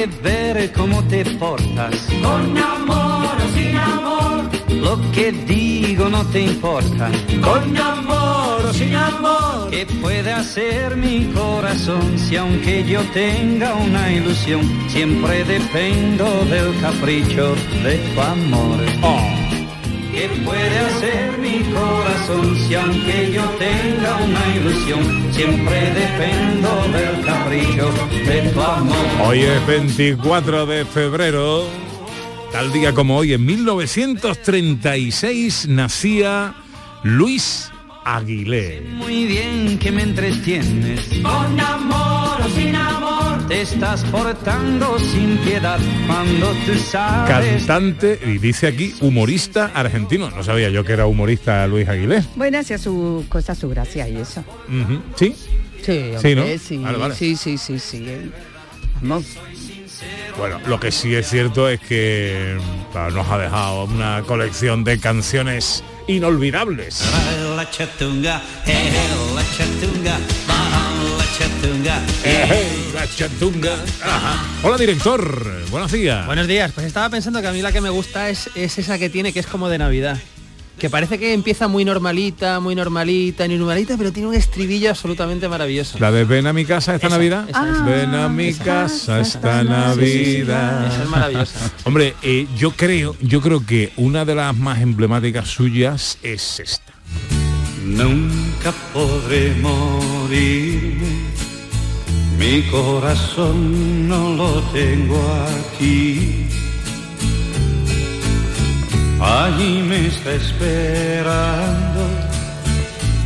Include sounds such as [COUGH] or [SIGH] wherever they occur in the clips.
Que ver cómo te portas. Con amor o sin amor, Lo que digo no te importa. con amor o sin amor. ¿Qué puede hacer mi corazón si aunque yo tenga una ilusión, siempre dependo del capricho de tu amor? ¿Qué puede hacer mi corazón si aunque yo tenga una ilusión, siempre dependo del capricho de tu amor? Hoy es 24 de febrero, tal día como hoy, en 1936 nacía Luis Aguilé. Muy bien que me entretienes. Con amor o sin amor, Te estás portando sin piedad cuando tú sabes. Cantante, y dice aquí, humorista argentino. No sabía yo que era humorista Luis Aguilé. Bueno, hacía su cosa, su gracia y eso. ¿Sí? Sí, Sí, ¿no? sí, Vale, vale. sí, sí, sí, sí. Vamos. Bueno, lo que sí es cierto es que claro, nos ha dejado una colección de canciones inolvidables. Ajá. Hola director, buenos días. Buenos días, pues estaba pensando que a mí la que me gusta es, es esa que tiene que es como de Navidad. Que parece que empieza muy normalita, muy normalita, ni normalita, pero tiene un estribillo absolutamente maravilloso. La de ven a mi casa esta Esa, Navidad. esa, esa. ven a mi casa esta Navidad. Esa es maravillosa. [LAUGHS] Hombre, eh, yo creo, yo creo que una de las más emblemáticas suyas es esta. Nunca podré morirme, mi corazón no lo tengo aquí. Allí me está esperando,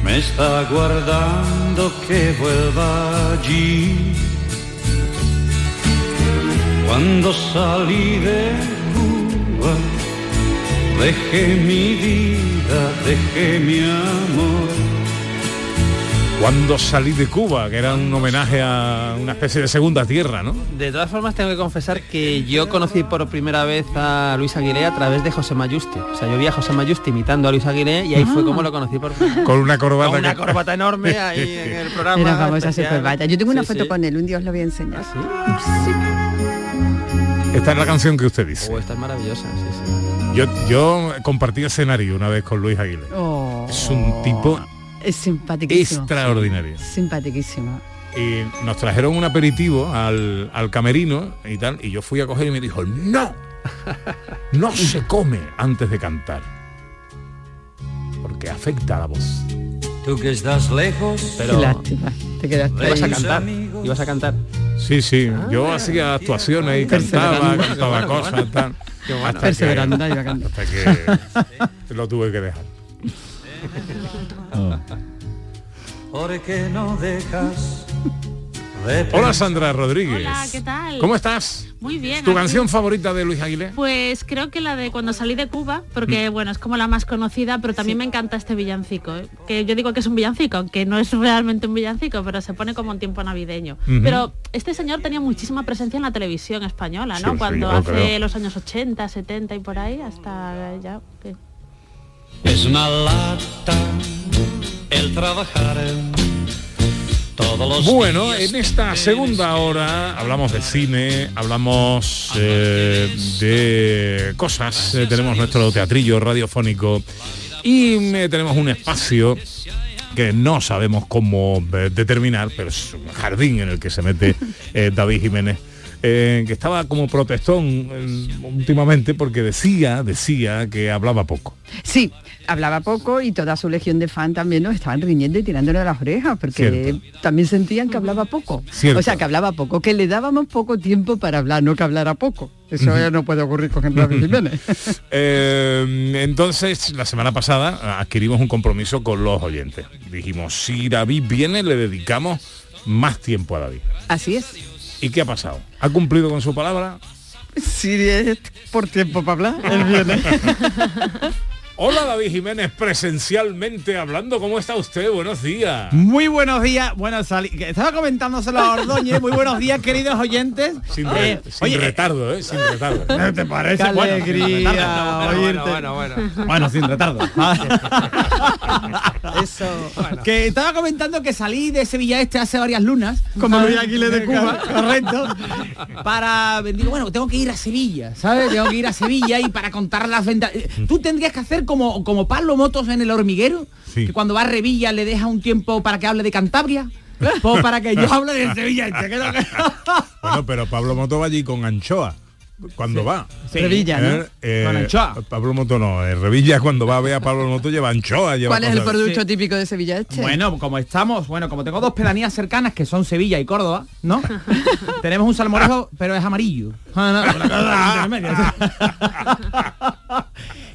me está guardando que vuelva allí. Cuando salí de Cuba, dejé mi vida, dejé mi amor. Cuando salí de Cuba, que era un homenaje a una especie de segunda tierra, ¿no? De todas formas tengo que confesar que yo conocí por primera vez a Luis Aguilé a través de José Mayuste. O sea, yo vi a José Mayuste imitando a Luis Aguilé y ahí fue como lo conocí por Con una corbata. Con una que- corbata enorme [LAUGHS] ahí en el programa. Era famosa super vaya. Yo tengo una Sí, foto sí. con él, un día os lo voy a enseñar. Esta es la canción que usted dice. Oh, esta es maravillosa, sí, sí. Yo, yo compartí escenario una vez con Luis Aguilé. Oh, Es un tipo es simpaticísimo. extraordinario. Simpaticísimo. Y nos trajeron un aperitivo al, al camerino y tal, y yo fui a coger y me dijo, no, no se come antes de cantar. Porque afecta a la voz. Tú que estás lejos, Qué Pero lástima. Te quedaste ibas a cantar, amigos. ibas a cantar. Sí, sí, yo hacía actuaciones y cantaba, cantaba Qué bueno, cosas, qué bueno. tal. Qué bueno. Que- hasta que lo tuve que dejar. ¿Por qué no dejas de [LAUGHS] Hola Sandra Rodríguez. Hola, ¿qué tal? ¿Cómo estás? Muy bien. ¿Tu aquí. canción favorita de Luis Aguilé? Pues creo que la de cuando salí de Cuba, Mm. porque bueno, es como la más conocida, pero también me encanta este villancico, ¿eh? que yo digo que es un villancico, aunque no es realmente un villancico, pero se pone como en tiempo navideño. Pero este señor tenía muchísima presencia en la televisión española, ¿no? Sí, cuando hace creo. los años 80, 70 y por ahí, hasta ya... Es una lata el trabajar todos los Bueno, en esta segunda hora hablamos de cine, hablamos eh, de cosas, eh, tenemos nuestro teatrillo radiofónico y eh, tenemos un espacio que no sabemos cómo eh, determinar, pero es un jardín en el que se mete David Jiménez. Eh, que estaba como protestón eh, últimamente porque decía, decía que hablaba poco. Sí, hablaba poco y toda su legión de fan también nos estaban riñendo y tirándole las orejas, porque Cierto. también sentían que hablaba poco. Cierto. O sea, que hablaba poco, que le dábamos poco tiempo para hablar, no que hablara poco. Eso ya no puede ocurrir con David Jiménez. [LAUGHS] Eh, entonces, la semana pasada adquirimos un compromiso con los oyentes. Dijimos, si David viene, le dedicamos más tiempo a David. Así es. ¿Y qué ha pasado? ¿Ha cumplido con su palabra? Es por tiempo para hablar, él viene. [LAUGHS] Hola David Jiménez, presencialmente hablando. ¿Cómo está usted? Buenos días. Muy buenos días. Bueno, salí, que estaba comentándoselo a Ordóñez. Muy buenos días, queridos oyentes. Sin, re- Eh, sin oye, retardo, ¿eh? Sin retardo. [LAUGHS] ¿No te parece? Qué Bueno, sin alegría retardo. oírte. bueno, bueno. Bueno, sin retardo. [LAUGHS] Eso. que estaba comentando que salí de Sevilla Este hace varias lunas. Como Luis Aguilera de Cuba. Correcto. Para digo, bueno, tengo que ir a Sevilla, ¿sabes? Tengo que ir a Sevilla y para contar las ventas. Tú tendrías que hacer como, como Pablo Motos en el hormiguero, Sí. que cuando va a Revilla le deja un tiempo para que hable de Cantabria. Pues para que yo hable de Sevilla Este. que no- Bueno, pero Pablo Moto va allí con anchoa. Cuando va. Sí. Revilla, ¿no? Eh, eh, Con anchoa. Pablo Moto no, eh, Revilla cuando va a ver a Pablo Moto lleva anchoa, lleva ¿Cuál es el producto Sí. típico de Sevilla Este? Bueno, como estamos, bueno, como tengo dos pedanías cercanas que son Sevilla y Córdoba, ¿no? [LAUGHS] Tenemos un salmorejo, pero es amarillo. [LAUGHS]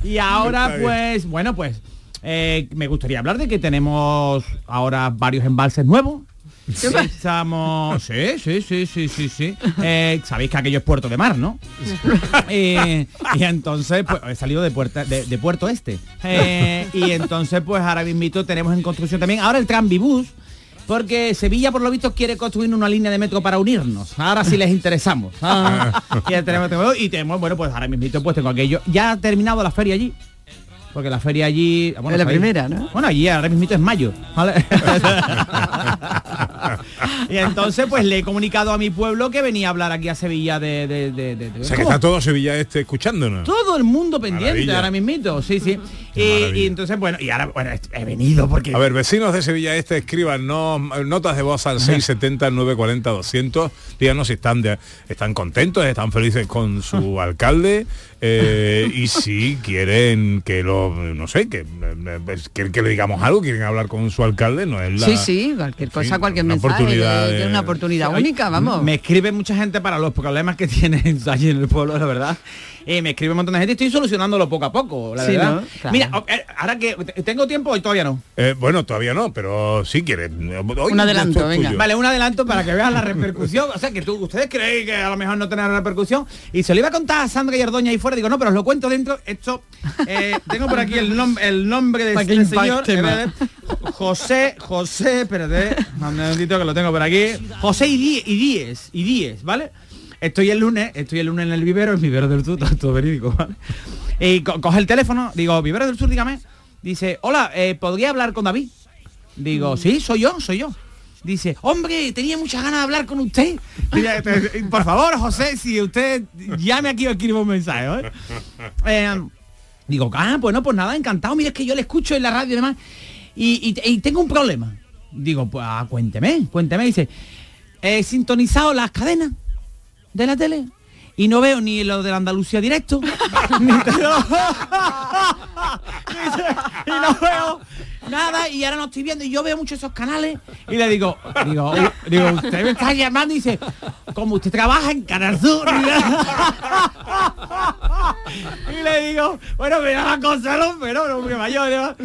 y ahora, pues, bueno, pues, eh, me gustaría hablar de que tenemos ahora varios embalses nuevos. Estamos. Sí, sí, sí, sí, sí, sí. Eh, Sabéis que aquello es puerto de mar, ¿no? [LAUGHS] Eh, y entonces, pues, he salido de, puerta, de, de Puerto Este. Eh, y entonces, pues ahora mismo tenemos en construcción también. Ahora el Tranvibus. Porque Sevilla, por lo visto, quiere construir una línea de metro para unirnos. Ahora sí les interesamos. Ah, y ya tenemos, tenemos- y tenemos, bueno, pues ahora mismo pues tengo aquello. Ya ha terminado la feria allí. Porque la feria allí... Bueno, Es la sabéis- primera, ¿no? Bueno, allí ahora mismo es mayo. ¿vale? [LAUGHS] y entonces pues le he comunicado a mi pueblo que venía a hablar aquí a Sevilla de... de, de- de- de- O sea que está todo Sevilla este escuchándonos. todo el mundo pendiente Maravilla. ahora mismito, sí, sí. Y, y entonces, bueno, y ahora, bueno, he venido porque... A ver, vecinos de Sevilla Este, escriban no- notas de voz al 670 940 200. Díganos si están de- están contentos, están felices con su alcalde eh, y [LAUGHS] si quieren que lo no sé, que, eh, quieren que le digamos algo, quieren hablar con su alcalde, no es la Sí, sí, cualquier cosa, cualquier una mensaje. oportunidad Es de- una oportunidad única, vamos. Me escribe mucha gente para los problemas que [LAUGHS] tienen allí en el pueblo, la verdad. Y me escribe un montón de gente y estoy solucionándolo poco a poco, la Sí, verdad. ¿no? Claro. Mira, eh, ahora que te- tengo tiempo y todavía no. Eh, bueno, todavía no, pero si quieren. Hoy Un adelanto, venga. tuyo. Vale, un adelanto para que vean la repercusión. O sea, que tú, ustedes creéis que a lo mejor no tendrá repercusión. Y se lo iba a contar a Sandra y Ardoña ahí fuera. Digo, no, pero os lo cuento dentro. Esto, eh, [LAUGHS] tengo por aquí el, nom- el nombre de este señor. José, José, espérate, un momentito que lo tengo por aquí. José Idí- Idíes, Idíes, ¿vale? Estoy el lunes, estoy el lunes en el vivero, el vivero del sur, [LAUGHS] todo, todo verídico, ¿vale? Y co- coge el teléfono, digo, vivero del sur, dígame. Dice, hola, eh, ¿podría hablar con David? Digo, sí, soy yo, soy yo. Dice, hombre, tenía muchas ganas de hablar con usted. Dice, "Te- Por favor, José, si usted llame aquí o escriba un mensaje. [LAUGHS] Eh, digo, ah, bueno, pues nada, encantado. Mira, es que yo le escucho en la radio y demás. Y, y- y tengo un problema. Digo, pues ah, cuénteme, cuénteme. Dice, he sintonizado las cadenas de la tele. Y no veo ni lo de la Andalucía directo. [LAUGHS] Ni [LAUGHS] y no veo nada y ahora no estoy viendo y yo veo mucho esos canales y le digo digo usted me está llamando y dice como usted trabaja en Canal Sur [LAUGHS] y le digo bueno me da cosa no pero no me mayor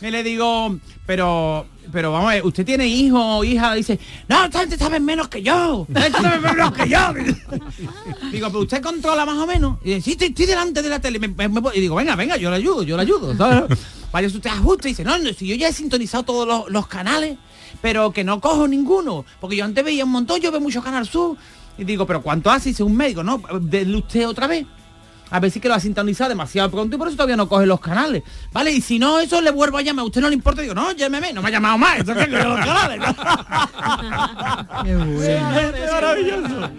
y le digo pero pero vamos a ver, usted tiene hijo o hija dice no esta gente sabe menos que yo esta gente sabe menos [LAUGHS] que yo Digo, pero usted controla más o menos. Y dice, sí, estoy, estoy delante de la tele. Me- me- me- y digo, venga, venga, yo le ayudo, yo le ayudo. ¿sabes? Vaya, usted ajusta y dice, no, no, si yo ya he sintonizado todos los, los canales, pero que no cojo ninguno. Porque yo antes veía un montón, yo veo mucho Canal Sur. Y digo, pero ¿cuánto hace? Dice un médico, no, denle usted otra vez. A ver si que lo ha sintonizado demasiado pronto y por eso todavía no coge los canales. Vale, y si no, eso le vuelvo a llamar. ¿A usted no le importa? Digo, no, llámeme, no me ha llamado más. Eso que los canales. [LAUGHS] Qué bueno. Es maravilloso.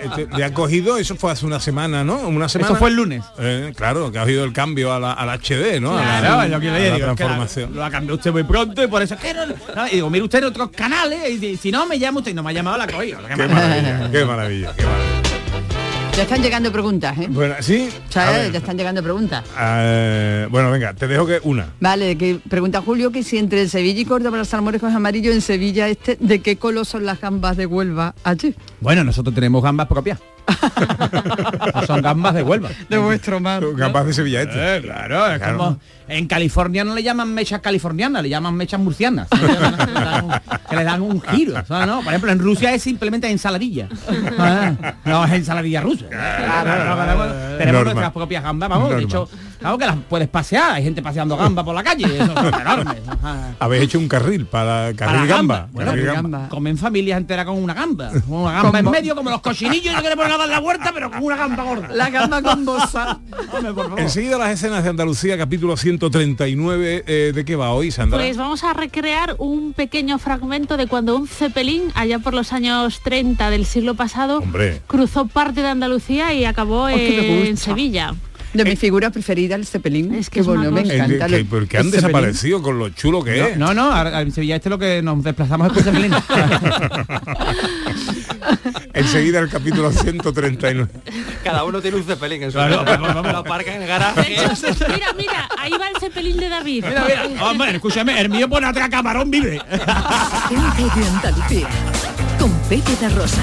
Este, le ha cogido, eso fue hace una semana, ¿no? Una semana. Eso fue el lunes. Eh, claro, que ha habido el cambio a la- al HD, ¿no? A la- es lo que le digo. transformación. Lo ha cambiado usted muy pronto y por eso es que no, no, y digo, mire usted en otros canales y si, no me llama usted y no me ha llamado la cogido. Maravilla, qué maravilla, qué maravilla. Ya están llegando preguntas, ¿eh? Bueno, sí. Ya están llegando preguntas. eh, bueno, venga, te dejo que una. Vale, que pregunta Julio que si entre Sevilla y Córdoba los salmorejos amarillos en Sevilla este, ¿de qué color son las gambas de Huelva allí? Bueno, nosotros tenemos gambas propias. No son gambas de Huelva. De vuestro mar. Gambas de Sevilla este. Eh, claro, es como en California no le llaman mechas californianas, le llaman mechas murcianas. que le dan un- que le dan un giro. ¿no? Por ejemplo, en Rusia es simplemente ensaladilla. Ah, No es ensaladilla rusa. Claro, no, no, no, no. Tenemos Norma. nuestras propias gambas, vamos, de hecho, claro que las puedes pasear, hay gente paseando gambas por la calle, eso. [LAUGHS] Habéis hecho un carril para carril Para gamba. Bueno, carril gamba. comen familias enteras con una gamba. Una gamba en medio, como los cochinillos que le ponen a dar la vuelta, pero con una gamba gorda. La gamba con bosa. Hombre, por favor. Enseguida las escenas de Andalucía, capítulo 139. eh, ¿De qué va hoy, Sandra? Pues vamos a recrear un pequeño fragmento de cuando un cepelín, allá por los años 30 del siglo pasado, Hombre. cruzó parte de Andalucía y acabó Oh, en. Sevilla. De mi figura preferida, el cepelín. Es que es bueno, me. Eh, encanta. que- lo- porque han el cepelín. desaparecido con lo chulo que es. No, no, en Sevilla este es lo que nos desplazamos después de Belén. Enseguida el capítulo 139. Cada uno tiene un cepelín en su Claro, vamos, vamos. Lo aparca en el De garaje. hecho, mira, mira, ahí va el cepelín de David. Mira, mira, hombre, escúchame, el mío pone atrás camarón vive. Gente de Andalucía. Con Pepe de Rosa.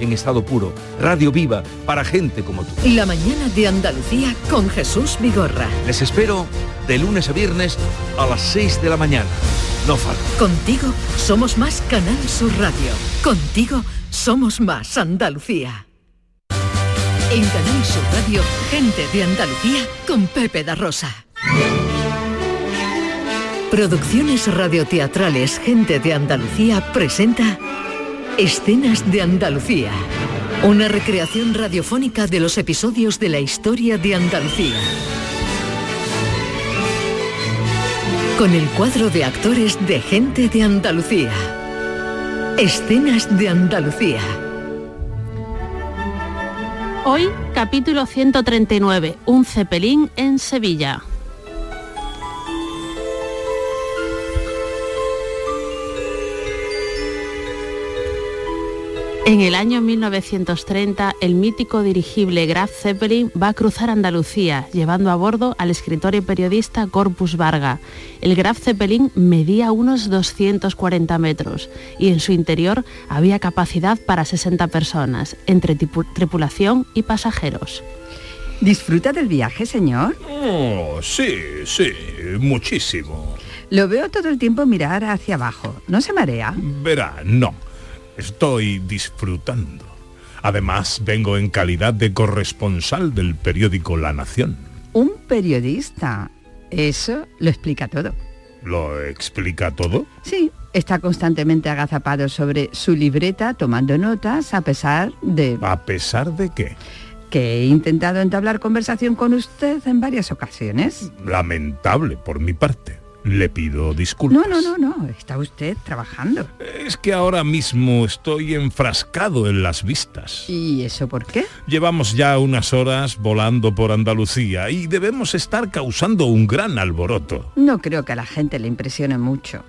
en estado puro, radio viva para gente como tú. La mañana de Andalucía con Jesús Vigorra. Les espero de lunes a viernes a las 6 de la mañana. No falta. Contigo somos más Canal Sur Radio. Contigo somos más Andalucía. En Canal Sur Radio, gente de Andalucía con Pepe da Rosa. Producciones radioteatrales Gente de Andalucía presenta Escenas de Andalucía. Una recreación radiofónica de los episodios de la historia de Andalucía. Con el cuadro de actores de Gente de Andalucía. Escenas de Andalucía. Hoy, capítulo 139, un cepelín en Sevilla. En el año 1930, el mítico dirigible Graf Zeppelin va a cruzar Andalucía, llevando a bordo al escritor y periodista Corpus Varga. El Graf Zeppelin medía unos 240 metros y en su interior había capacidad para 60 personas, entre tripulación y pasajeros. ¿Disfruta del viaje, señor? Oh, sí, sí, muchísimo. Lo veo todo el tiempo mirar hacia abajo. ¿No se marea? Verá, no. Estoy disfrutando. Además, vengo en calidad de corresponsal del periódico La Nación. Un periodista. Eso lo explica todo. ¿Lo explica todo? Sí, está constantemente agazapado sobre su libreta tomando notas a pesar de ¿A pesar de qué? que he intentado entablar conversación con usted en varias ocasiones. Lamentable por mi parte. Le pido disculpas. No, no, no, no. Está usted trabajando. Es que ahora mismo estoy enfrascado en las vistas. ¿Y eso por qué? Llevamos ya unas horas volando por Andalucía y debemos estar causando un gran alboroto. No creo que a la gente le impresione mucho.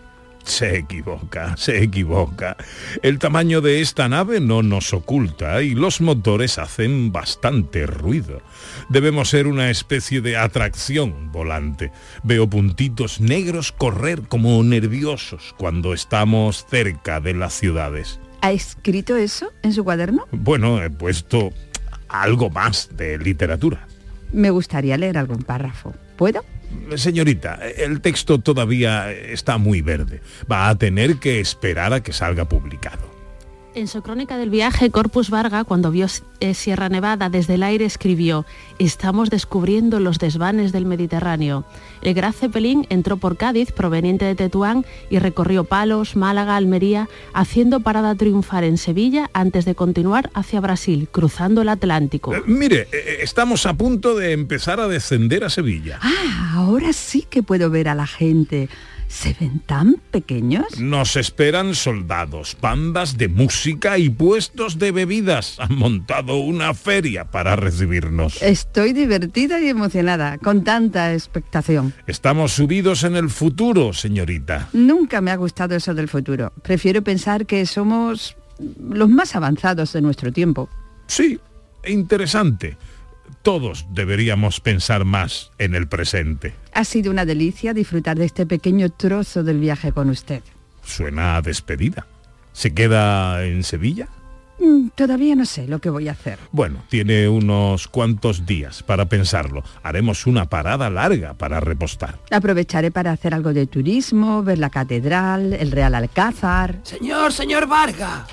Se equivoca, se equivoca. El tamaño de esta nave no nos oculta y los motores hacen bastante ruido. Debemos ser una especie de atracción volante. Veo puntitos negros correr como nerviosos cuando estamos cerca de las ciudades. ¿Ha escrito eso en su cuaderno? Bueno, he puesto algo más de literatura. Me gustaría leer algún párrafo. ¿Puedo? Señorita, el texto todavía está muy verde. Va a tener que esperar a que salga publicado. En su crónica del viaje, Corpus Varga, cuando vio eh, Sierra Nevada desde el aire, escribió, estamos descubriendo los desvanes del Mediterráneo. El Gran Zeppelin entró por Cádiz, proveniente de Tetuán, y recorrió Palos, Málaga, Almería, haciendo parada triunfal en Sevilla antes de continuar hacia Brasil, cruzando el Atlántico. Eh, mire, eh, estamos a punto de empezar a descender a Sevilla. Ah, ahora sí que puedo ver a la gente. ¿Se ven tan pequeños? Nos esperan soldados, bandas de música y puestos de bebidas. Han montado una feria para recibirnos. Estoy divertida y emocionada, con tanta expectación. Estamos subidos en el futuro, señorita. Nunca me ha gustado eso del futuro. Prefiero pensar que somos los más avanzados de nuestro tiempo. Sí, interesante. Todos deberíamos pensar más en el presente. Ha sido una delicia disfrutar de este pequeño trozo del viaje con usted. Suena a despedida. ¿Se queda en Sevilla? Mm, Todavía no sé lo que voy a hacer. Bueno, tiene unos cuantos días para pensarlo. Haremos una parada larga para repostar. Aprovecharé para hacer algo de turismo, ver la catedral, el Real Alcázar. Señor, señor Varga.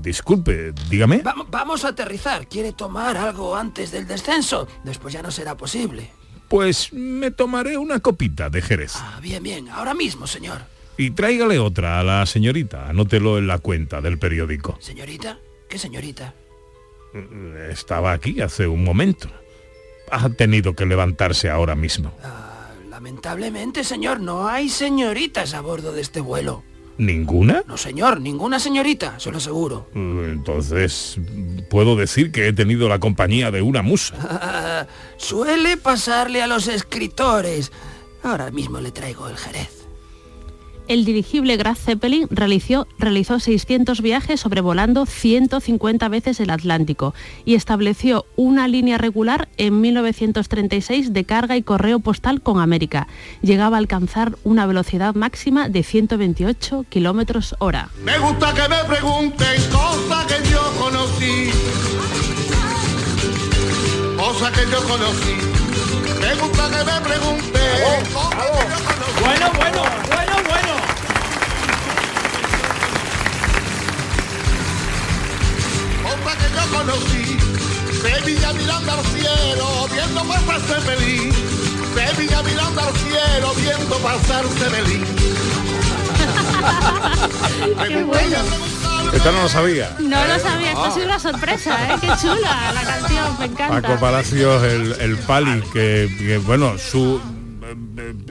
Disculpe, dígame. Vamos, vamos a aterrizar. ¿Quiere tomar algo antes del descenso? Después ya no será posible. Pues me tomaré una copita de Jerez. Ah, bien, bien. Ahora mismo, señor. Y tráigale otra a la señorita. Anótelo en la cuenta del periódico. ¿Señorita? ¿Qué señorita? Estaba aquí hace un momento. Ha tenido que levantarse ahora mismo. Lamentablemente, señor, no hay señoritas a bordo de este vuelo. ¿Ninguna? No, señor, ninguna señorita, se lo aseguro. Entonces, puedo decir que he tenido la compañía de una musa. Ah, [LAUGHS] suele pasarle a los escritores. Ahora mismo le traigo el Jerez. El dirigible Graf Zeppelin realizó, realizó 600 viajes sobrevolando 150 veces el Atlántico y estableció una línea regular en 1936 de carga y correo postal con América. Llegaba a alcanzar una velocidad máxima de 128 kilómetros hora. Me gusta que me pregunten cosas que yo conocí. Cosas que yo conocí. Me gusta que me pregunten cosas que yo conocí. Bueno, bueno, bueno, bueno. Cosas que yo conocí. Sevilla mirando al cielo, viendo pasarse feliz. Sevilla mirando al cielo, viendo pasarse [LAUGHS] feliz. Qué bueno. Esta no lo sabía. No lo sabía, esto ha sido una sorpresa, ¿eh? Qué chula la canción, me encanta. Paco Palacios, el, el Pali, que, que, bueno, su,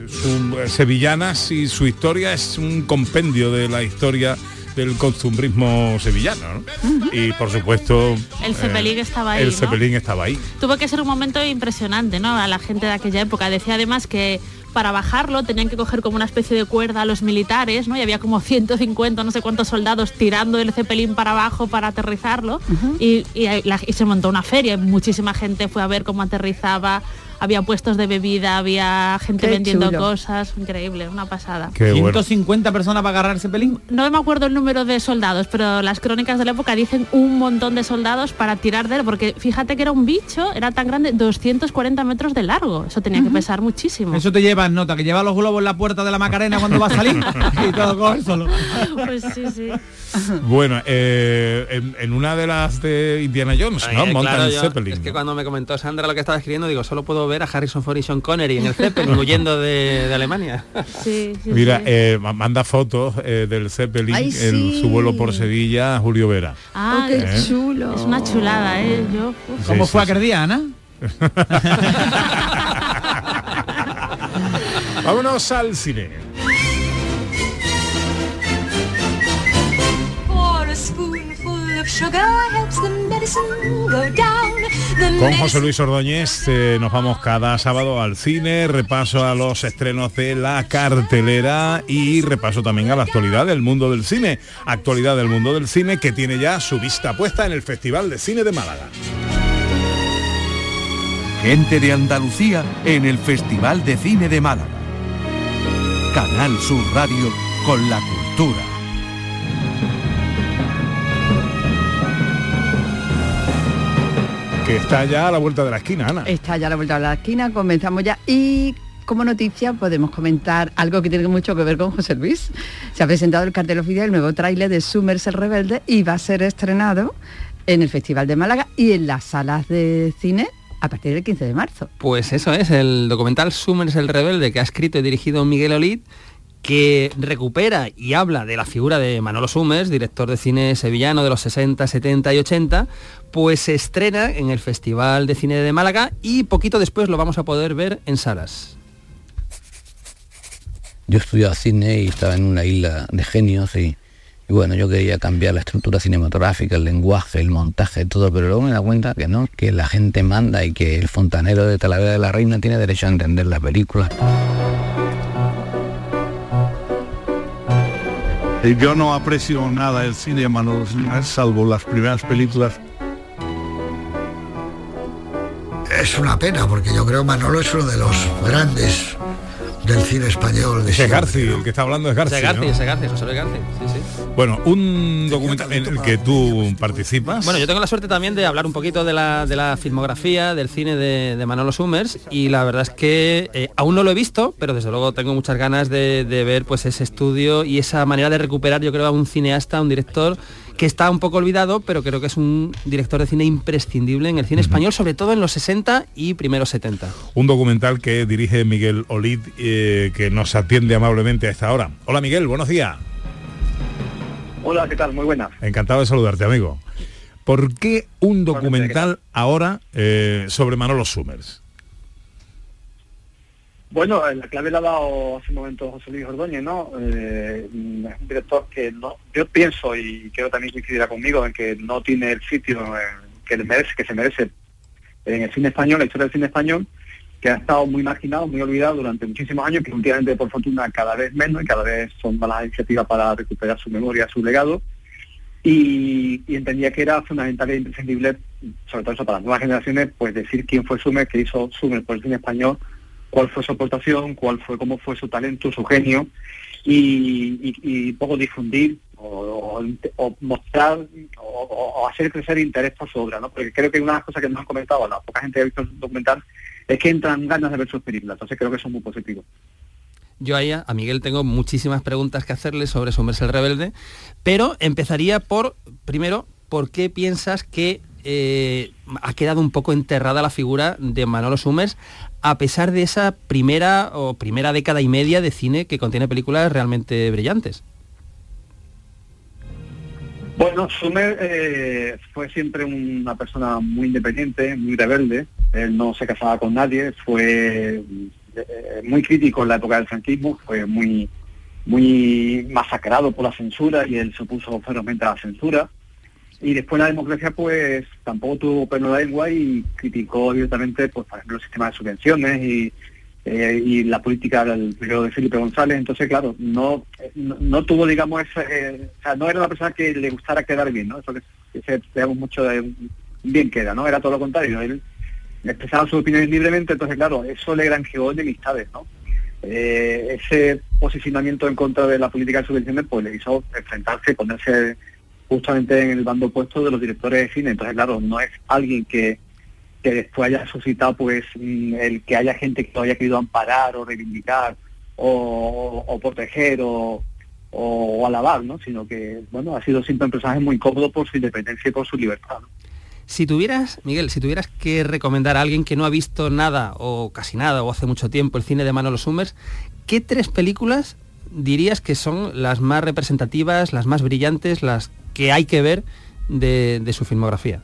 su eh, sevillanas y su historia es un compendio de la historia del costumbrismo sevillano, ¿no? Y por supuesto... El Zeppelin estaba ahí, El ¿no? Zeppelin estaba ahí. Tuvo que ser un momento impresionante, ¿no? A la gente de aquella época. Decía además que para bajarlo tenían que coger como una especie de cuerda a los militares, ¿no? Y había como 150, no sé cuántos soldados tirando el Zeppelin para abajo para aterrizarlo. y, y la- y se montó una feria. y Muchísima gente fue a ver cómo aterrizaba. Había puestos de bebida, había gente Qué vendiendo chulo. cosas. Increíble, una pasada. 150 personas para agarrar ese pelín. No me acuerdo el número de soldados, pero las crónicas de la época dicen un montón de soldados para tirar de él, porque fíjate que era un bicho, era tan grande, 240 metros de largo. Eso tenía que pesar muchísimo. Eso te lleva en nota, que lleva los globos en la puerta de la Macarena cuando va a salir. [LAUGHS] y todo coge solo. Pues sí, sí. Bueno, eh, en, en una de las de Indiana Jones, ¿no? Eh, claro, yo- Zeppelin. Es que cuando me comentó Sandra lo que estaba escribiendo, digo, solo puedo ver a Harrison Ford y Sean Connery en el Zeppelin [LAUGHS] huyendo de, de Alemania. Sí, sí, [LAUGHS] Mira, sí. eh, ma- manda fotos eh, del Zeppelin Ay, en su vuelo por Sevilla, Julio Vera. Ah, Oh, qué ¿Eh? chulo. es una chulada, ¿eh? Yo. ¿Cómo Sí, fue sí, aquel día, Ana? [LAUGHS] Vámonos al cine. Con José Luis Ordóñez eh, nos vamos cada sábado al cine, repaso a los estrenos de la cartelera y repaso también a la actualidad del mundo del cine. Actualidad del mundo del cine que tiene ya su vista puesta en el Festival de Cine de Málaga. Gente de Andalucía en el Festival de Cine de Málaga. Canal Sur Radio con la cultura. Que está ya a la vuelta de la esquina, Ana. Está ya a la vuelta de la esquina, comenzamos ya y como noticia podemos comentar algo que tiene mucho que ver con José Luis. Se ha presentado el cartel oficial, el nuevo tráiler de Summers el Rebelde y va a ser estrenado en el Festival de Málaga y en las salas de cine a partir del 15 de marzo. Pues eso es, el documental Summers el Rebelde que ha escrito y dirigido Miguel Olid que recupera y habla de la figura de Manolo Summers, director de cine sevillano de los 60, 70 y 80, pues se estrena en el Festival de Cine de Málaga y poquito después lo vamos a poder ver en salas. Yo estudiaba cine y estaba en una isla de genios y, y bueno, yo quería cambiar la estructura cinematográfica, el lenguaje, el montaje, todo, pero luego me da cuenta que no, que la gente manda y que el fontanero de Talavera de la Reina tiene derecho a entender la película. Yo no aprecio nada el cine de Manolo salvo las primeras películas. Es una pena porque yo creo Manolo es uno de los grandes del cine español. De Ese siempre. Garci, el que está hablando es Garci. Ese Garci, ¿no? ese Garci, José Garci, sí, sí. Bueno, un documental en el que tú participas. Bueno, yo tengo la suerte también de hablar un poquito de la, de la filmografía, del cine de, de Manolo Summers y la verdad es que eh, aún no lo he visto, pero desde luego tengo muchas ganas de, de ver pues ese estudio y esa manera de recuperar yo creo a un cineasta, un director que está un poco olvidado, pero creo que es un director de cine imprescindible en el cine español, sobre todo en los 60 y primeros 70. un documental que dirige Miguel Olid, eh, que nos atiende amablemente a esta hora. Hola Miguel, buenos días. Hola, ¿qué tal? Muy buenas. Encantado de saludarte, amigo. ¿Por qué un documental ahora eh, sobre Manolo Summers? Bueno, eh, la clave la ha dado hace un momento José Luis Ordóñez, ¿no? Eh, es un director que no, yo pienso y creo también coincidirá conmigo en que no tiene el sitio que merece, que se merece en el cine español, la historia del cine español, que ha estado muy marginado, muy olvidado durante muchísimos años, que últimamente por fortuna cada vez menos y cada vez son más las iniciativas para recuperar su memoria, su legado. Y, entendía que era fundamental e imprescindible, sobre todo eso para las nuevas generaciones, pues decir quién fue Sumer, qué hizo Sumer por el cine español, cuál fue su aportación, cuál fue, cómo fue su talento, su genio, y, y, poco difundir o, mostrar o, hacer crecer interés por su obra, ¿no? Porque creo que una de las cosas que nos han comentado, la poca gente ha visto el documental, es que entran ganas de ver sus películas, entonces creo que es muy positivo. Yo ahí a a Miguel tengo muchísimas preguntas que hacerle sobre Summers el Rebelde, pero empezaría por, primero, ¿por qué piensas que eh, ha quedado un poco enterrada la figura de Manolo Summers a pesar de esa primera o primera década y media de cine que contiene películas realmente brillantes? Bueno, Sumer eh, fue siempre una persona muy independiente, muy rebelde. Él no se casaba con nadie, fue eh, muy crítico en la época del franquismo, fue muy muy masacrado por la censura y él se opuso ferozmente a la censura. Y después la democracia pues tampoco tuvo pelo de lengua y criticó abiertamente pues por ejemplo el sistema de subvenciones y, eh, y la política del periodo de Felipe González. Entonces claro, no, no, tuvo digamos ese, eh, o sea, no era una persona que le gustara quedar bien, ¿no? Eso que, se mucho de bien queda, ¿no? Era todo lo contrario, él expresaba sus opiniones libremente, entonces claro, eso le granjeó enemistades, ¿no? Eh, ese posicionamiento en contra de la política de subvenciones pues le hizo enfrentarse, ponerse justamente en el bando opuesto de los directores de cine. Entonces, claro, no es alguien que, que después haya suscitado pues mm, el que haya gente que lo haya querido amparar o reivindicar o, o proteger o, o, alabar, ¿no? Sino que, bueno, ha sido siempre un personaje muy cómodo por su independencia y por su libertad. Si tuvieras, Miguel, si tuvieras que recomendar a alguien que no ha visto nada o casi nada o hace mucho tiempo el cine de Manolo Summers, ¿qué tres películas dirías que son las más representativas, las más brillantes, las que hay que ver de, de su filmografía?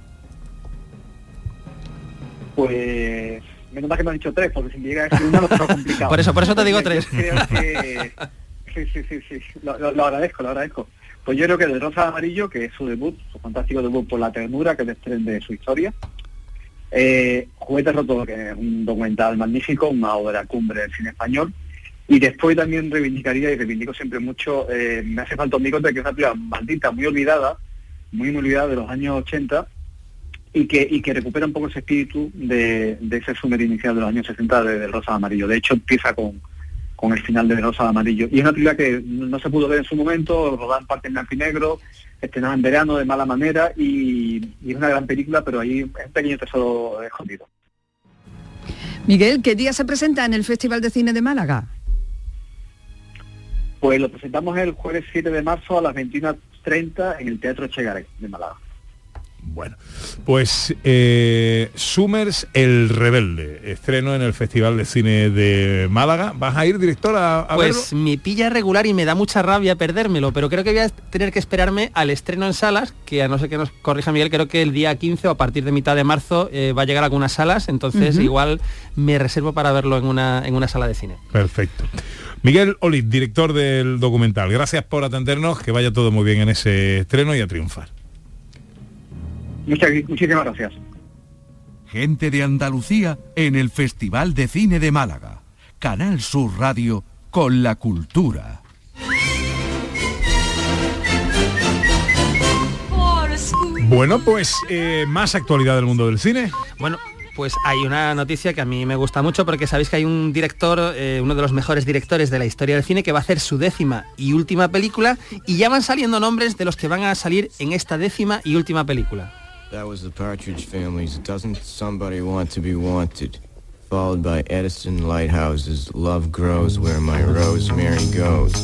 Pues menos mal que me han dicho tres, porque si me llega a decir una lo tengo complicado. [LAUGHS] Por eso- por eso te digo tres. creo que- [LAUGHS] Sí, sí, sí, sí. Lo, lo- lo agradezco, lo agradezco. Pues yo creo que de Rosa Amarillo, que es su debut, su fantástico debut por la ternura, que desprende su historia. Eh, Juguete Roto, que es un documental magnífico, una obra cumbre del cine español. Y después también reivindicaría, y reivindico siempre mucho, eh, Me hace falta un bigote, que es una película maldita, muy olvidada, muy, muy olvidada de los años 80, y que, y que recupera un poco ese espíritu de, de ese sumer inicial de los años 60 de, de Rosa Amarillo. De hecho, empieza con, con el final de Rosa Amarillo. Y es una película que no no se pudo ver en su momento, rodada en parte en blanco y negro, estrenada en verano de mala manera, y, y es una gran película, pero ahí es un pequeño tesoro escondido. Miguel, ¿qué día se presenta en el Festival de Cine de Málaga? Pues lo presentamos el jueves 7 de marzo a las 21.30 en el Teatro Chegaray de Málaga. Bueno, pues eh, Summers el Rebelde, estreno en el Festival de Cine de Málaga. ¿Vas a ir, director, a, Pues verlo? me pilla regular y me da mucha rabia perdérmelo, pero creo que voy a tener que esperarme al estreno en salas, que a no ser que nos corrija Miguel, creo que el día 15 o a partir de mitad de marzo eh, va a llegar a algunas salas, entonces igual me reservo para verlo en una, en una sala de cine. Perfecto. Miguel Oliz, director del documental. Gracias por atendernos, que vaya todo muy bien en ese estreno y a triunfar. Muchas, muchísimas gracias. Gente de Andalucía en el Festival de Cine de Málaga. Canal Sur Radio con la cultura. Bueno, pues eh, más actualidad del mundo del cine. Bueno, pues hay una noticia que a mí me gusta mucho porque sabéis que hay un director, eh, uno de los mejores directores de la historia del cine, que va a hacer su décima y última película y ya van saliendo nombres de los que van a salir en esta décima y última película. That was the Partridge Family's Doesn't Somebody Want to Be Wanted, followed by Edison Lighthouse's Love Grows Where My Rosemary Goes.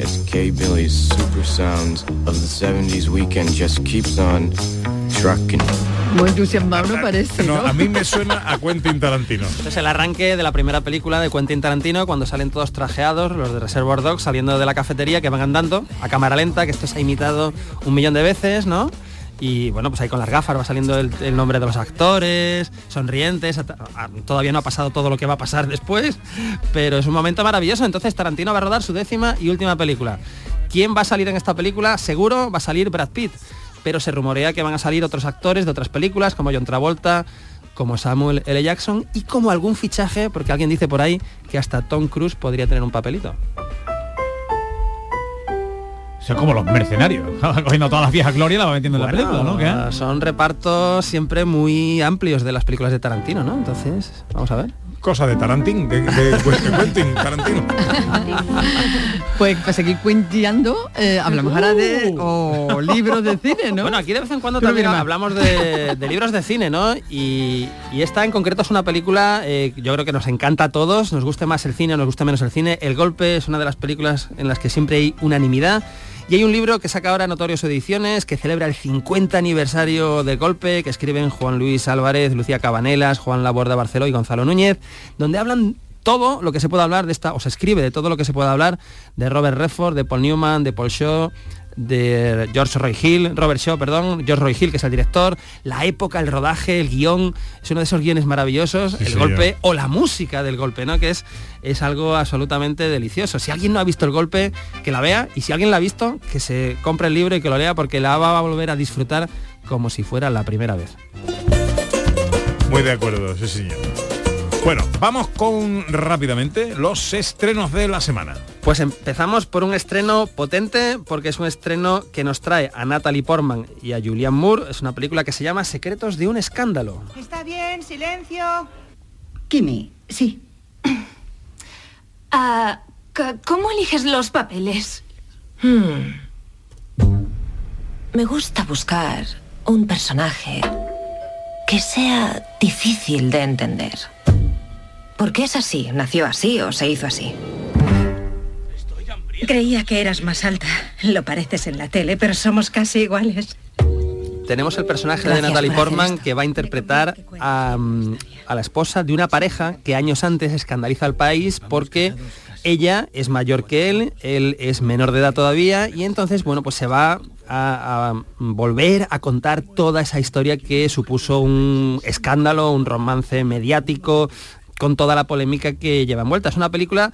It's K. Billy's super sound of the 70s weekend just keeps on trucking. Muy entusiasmado no parece, ¿no? No, a mí me suena a Quentin Tarantino. Es el arranque de la primera película de Quentin Tarantino cuando salen todos trajeados, los de Reservoir Dogs saliendo de la cafetería que van andando a cámara lenta, que esto se ha imitado un millón de veces, ¿no? Y bueno, pues ahí con las gafas va saliendo el, nombre de los actores, sonrientes, a- a- todavía no ha pasado todo lo que va a pasar después, pero es un momento maravilloso. Entonces Tarantino va a rodar su décima y última película. ¿Quién va a salir en esta película? Seguro va a salir Brad Pitt, pero se rumorea que van a salir otros actores de otras películas como John Travolta, como Samuel L. Jackson y como algún fichaje, porque alguien dice por ahí que hasta Tom Cruise podría tener un papelito. Son como los mercenarios. [LAUGHS] Cogiendo todas las viejas glorias la va metiendo en la película, ¿no? Son repartos siempre muy amplios de las películas de Tarantino, ¿no? Entonces, vamos a ver. Cosa de Tarantín, de, de- de [LAUGHS] Quentin Tarantino. Pues para seguir cuenteando, eh, hablamos ahora de o libros de cine, ¿no? Bueno, aquí de vez en cuando también hablamos de, de libros de cine, ¿no? Y, y esta en concreto es una película, eh, que yo creo que nos encanta a todos, nos guste más el cine, nos guste menos el cine. El Golpe es una de las películas en las que siempre hay unanimidad. Y hay un libro que saca ahora Notorios Ediciones, que celebra el 50 aniversario del golpe, que escriben Juan Luis Álvarez, Lucía Cabanelas, Juan Laborda Barceló y Gonzalo Núñez, donde hablan todo lo que se puede hablar de esta, o se escribe de todo lo que se puede hablar de Robert Redford, de Paul Newman, de Paul Shaw, de George Roy Hill, Robert Shaw, perdón, George Roy Hill, que es el director, la época, el rodaje, el guion, es uno de esos guiones maravillosos, Sí, el señor. golpe o la música del golpe, ¿no? Que es, es algo absolutamente delicioso. Si alguien no ha visto el golpe, que la vea, y si alguien la ha visto, que se compre el libro y que lo lea, porque la va a volver a disfrutar como si fuera la primera vez. Muy de acuerdo, sí señor. Bueno, vamos con rápidamente los estrenos de la semana. Pues empezamos por un estreno potente, porque es un estreno que nos trae a Natalie Portman y a Julianne Moore. Es una película que se llama Secretos de un escándalo. Está bien, silencio. Kimi, sí. [CLEARS THROAT] Ah, ¿Cómo eliges los papeles? Hmm. Me gusta buscar un personaje que sea difícil de entender. Porque es así, nació así o se hizo así. Creía que eras más alta. Lo pareces en la tele, pero somos casi iguales. Tenemos el personaje Gracias de Natalie Portman que va a interpretar a, a la esposa de una pareja que años antes escandaliza al país porque ella es mayor que él, él es menor de edad todavía y entonces, bueno, pues se va a, a volver a contar toda esa historia que supuso un escándalo, un romance mediático, con toda la polémica que lleva envuelta. Es una película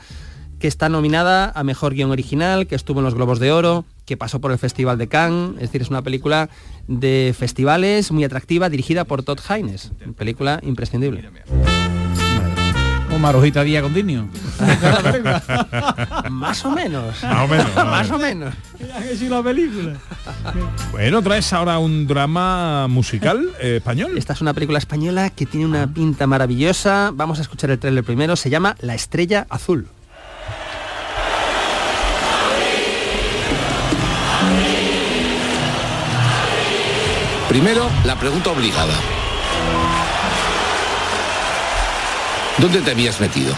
que está nominada a Mejor Guión Original, que estuvo en los Globos de Oro, que pasó por el Festival de Cannes, es decir, es una película de festivales muy atractiva, dirigida por Todd Haynes, película imprescindible. Un marujita día continuo. [LAUGHS] Más o menos. Más o menos. Más o menos. la película. Bueno, traes ahora un drama musical eh, español. Esta es una película española que tiene una pinta maravillosa. Vamos a escuchar el tráiler primero. Se llama La Estrella Azul. Primero, la pregunta obligada. ¿Dónde te habías metido?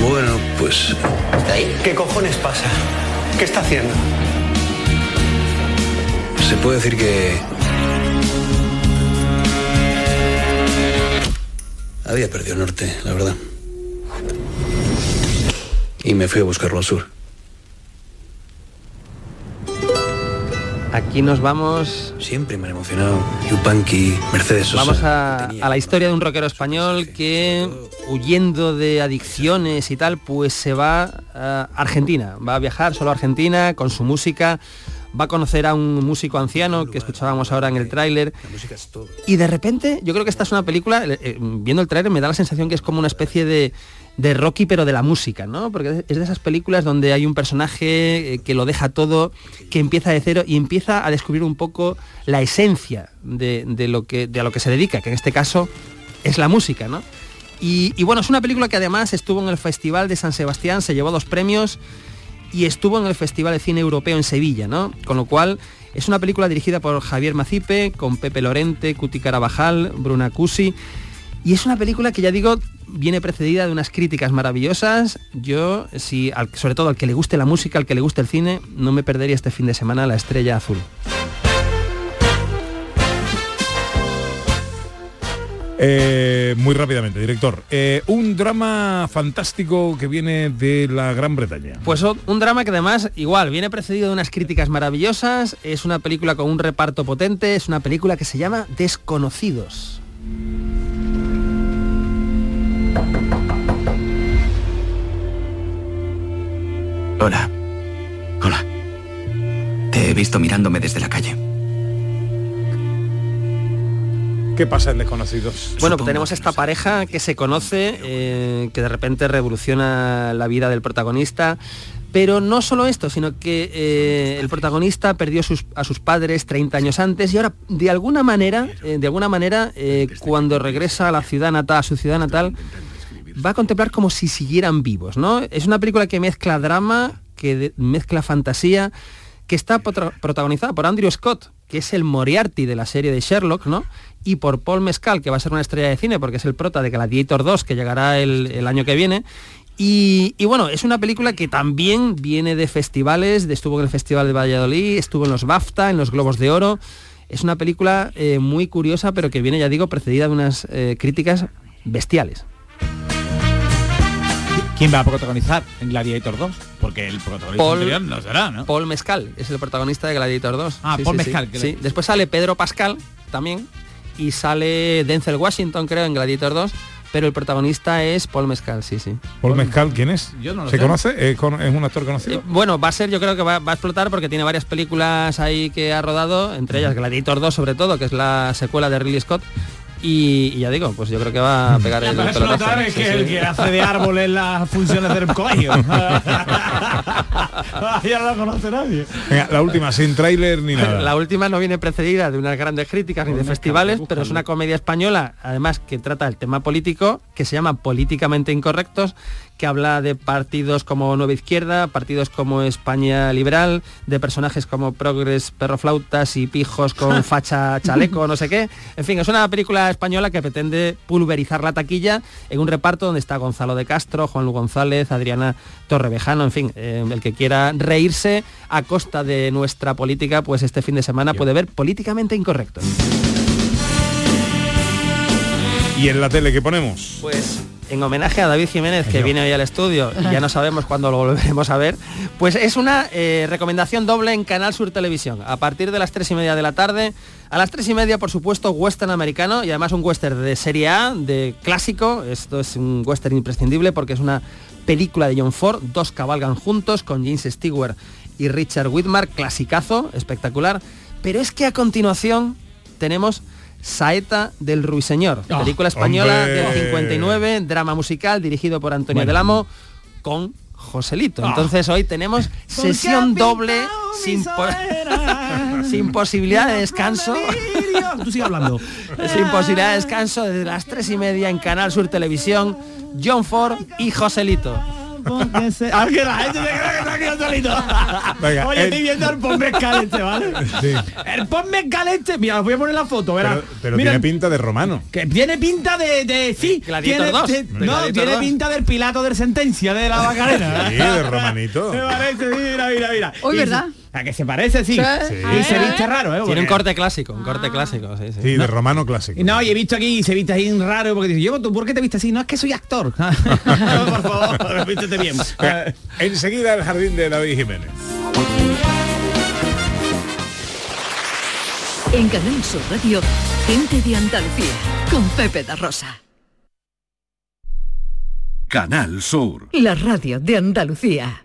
Bueno, pues... ¿Qué cojones pasa? ¿Qué está haciendo? Se puede decir que... Había perdido el norte, la verdad. Y me fui a buscarlo al sur. Aquí nos vamos... Siempre me han emocionado. Yupanqui, Mercedes Sosa. Vamos a, a la historia de un rockero español que, huyendo de adicciones y tal, pues se va a Argentina. Va a viajar solo a Argentina con su música. Va a conocer a un músico anciano que escuchábamos ahora en el tráiler. Y de repente, yo creo que esta es una película, eh, eh, viendo el tráiler me da la sensación que es como una especie de, de Rocky pero de la música, ¿no? Porque es de esas películas donde hay un personaje eh, que lo deja todo, que empieza de cero y empieza a descubrir un poco la esencia de, de lo, que, de a lo que se dedica, que en este caso es la música, ¿no? Y, y bueno, es una película que además estuvo en el Festival de San Sebastián, se llevó dos premios y estuvo en el Festival de Cine Europeo en Sevilla, ¿no? Con lo cual es una película dirigida por Javier Macipe, con Pepe Lorente, Cuti Carabajal, Bruna Cusi. Y es una película que ya digo, viene precedida de unas críticas maravillosas. Yo, si, al- sobre todo al que le guste la música, al que le guste el cine, no me perdería este fin de semana La Estrella Azul. Eh, muy rápidamente, director. Eh, un drama fantástico que viene de la Gran Bretaña. Pues un drama que además igual viene precedido de unas críticas maravillosas, es una película con un reparto potente, es una película que se llama Desconocidos. Hola. Hola. Te he visto mirándome desde la calle. ¿Qué pasa en Desconocidos? Bueno, pues tenemos esta pareja que se conoce, eh, que de repente revoluciona la vida del protagonista. Pero no solo esto, sino que eh, el protagonista perdió sus- a sus padres 30 años antes y ahora, de alguna manera, eh, de alguna manera, eh, cuando regresa a la ciudad natal, a su ciudad natal, va a contemplar como si siguieran vivos, ¿no? Es una película que mezcla drama, que mezcla fantasía, que está protagonizada por Andrew Scott, que es el Moriarty de la serie de Sherlock, ¿no? Y por Paul Mescal, que va a ser una estrella de cine, porque es el prota de Gladiator 2, que llegará el, año que viene. Y, bueno, es una película que también viene de festivales, estuvo en el Festival de Valladolid, estuvo en los BAFTA, en los Globos de Oro. Es una película eh, muy curiosa, pero que viene, ya digo, precedida de unas eh, críticas bestiales. ¿Quién va a protagonizar en Gladiator 2? Porque el protagonista Paul, anterior no será, ¿no? Paul Mescal es el protagonista de Gladiator 2. Ah, Paul Mescal, que Sí, le- Después sale Pedro Pascal también y sale Denzel Washington, creo, en Gladiator 2, pero el protagonista es Paul Mescal, sí, sí. Paul Mescal, ¿quién es? Yo no lo ¿Se sé. conoce? ¿Es, con- es un actor conocido? Eh, bueno, va a ser, yo creo que va, va a explotar porque tiene varias películas ahí que ha rodado, entre ellas Gladiator 2 sobre todo, que es la secuela de Ridley Scott. Y, y ya digo, pues yo creo que va a pegar el pelotazo. es que sí. el que hace de árbol en las funciones del colegio. [LAUGHS] ya no lo conoce nadie. Venga, la última, sin tráiler ni nada. La última no viene precedida de unas grandes críticas ni de festivales, pero es una comedia española, además que trata el tema político, que se llama Políticamente Incorrectos, que habla de partidos como Nueva Izquierda, partidos como España Liberal, de personajes como Progres, Perroflautas y pijos con [LAUGHS] facha chaleco, no sé qué. En fin, es una película española que pretende pulverizar la taquilla en un reparto donde está Gonzalo de Castro, Juan Luis González, Adriana Torrevejano, en fin, eh, el que quiera reírse a costa de nuestra política, pues este fin de semana puede ver políticamente incorrecto. ¿Y en la tele qué ponemos? Pues en homenaje a David Jiménez, que viene hoy al estudio y ya no sabemos cuándo lo volveremos a ver, pues es una eh, recomendación doble en Canal Sur Televisión. A partir de las tres y media de la tarde, a las tres y media, por supuesto, western americano y además un western de serie A, de clásico. Esto es un western imprescindible porque es una película de John Ford, dos cabalgan juntos con James Stewart y Richard Whitmark, clasicazo, espectacular. Pero es que a continuación tenemos Saeta del Ruiseñor, Ah, película española hombre. del 59, drama musical dirigido por Antonio Bueno. del Amo con Joselito. Ah. Entonces hoy tenemos sesión doble sin, po- [LAUGHS] sin posibilidad de descanso. Tú sigue hablando. [LAUGHS] sin posibilidad de descanso desde las tres y media en Canal Sur Televisión, John Ford y Joselito. Porque se... Ah, que la gente se cree que está aquí yo solito. [LAUGHS] Venga, Oye, el- estoy viendo el pop mezcal este, ¿vale? Sí. El pop mezcal este, mira, os voy a poner la foto, ¿verdad? Pero, pero Mira, tiene pinta de romano. que tiene pinta de, de sí, tiene, 2, de- de no, Gladiator tiene 2. pinta del Pilato de sentencia de la [LAUGHS] Macarena. Sí, de romanito. [LAUGHS] Se parece, mira, mira, mira. Uy, Y ¿verdad? A que se parece, sí. Sí. Y se viste raro, ¿eh? Tiene un corte clásico, un corte clásico, sí, sí. Sí, de romano clásico. Y No, y he visto aquí, se viste ahí raro, porque dice, yo, ¿tú por qué te viste así? No, es que soy actor. [LAUGHS] por favor, vístete bien. Enseguida el jardín de David Jiménez. En Canal Sur Radio, gente de Andalucía, con Pepe da Rosa. Canal Sur. La radio de Andalucía.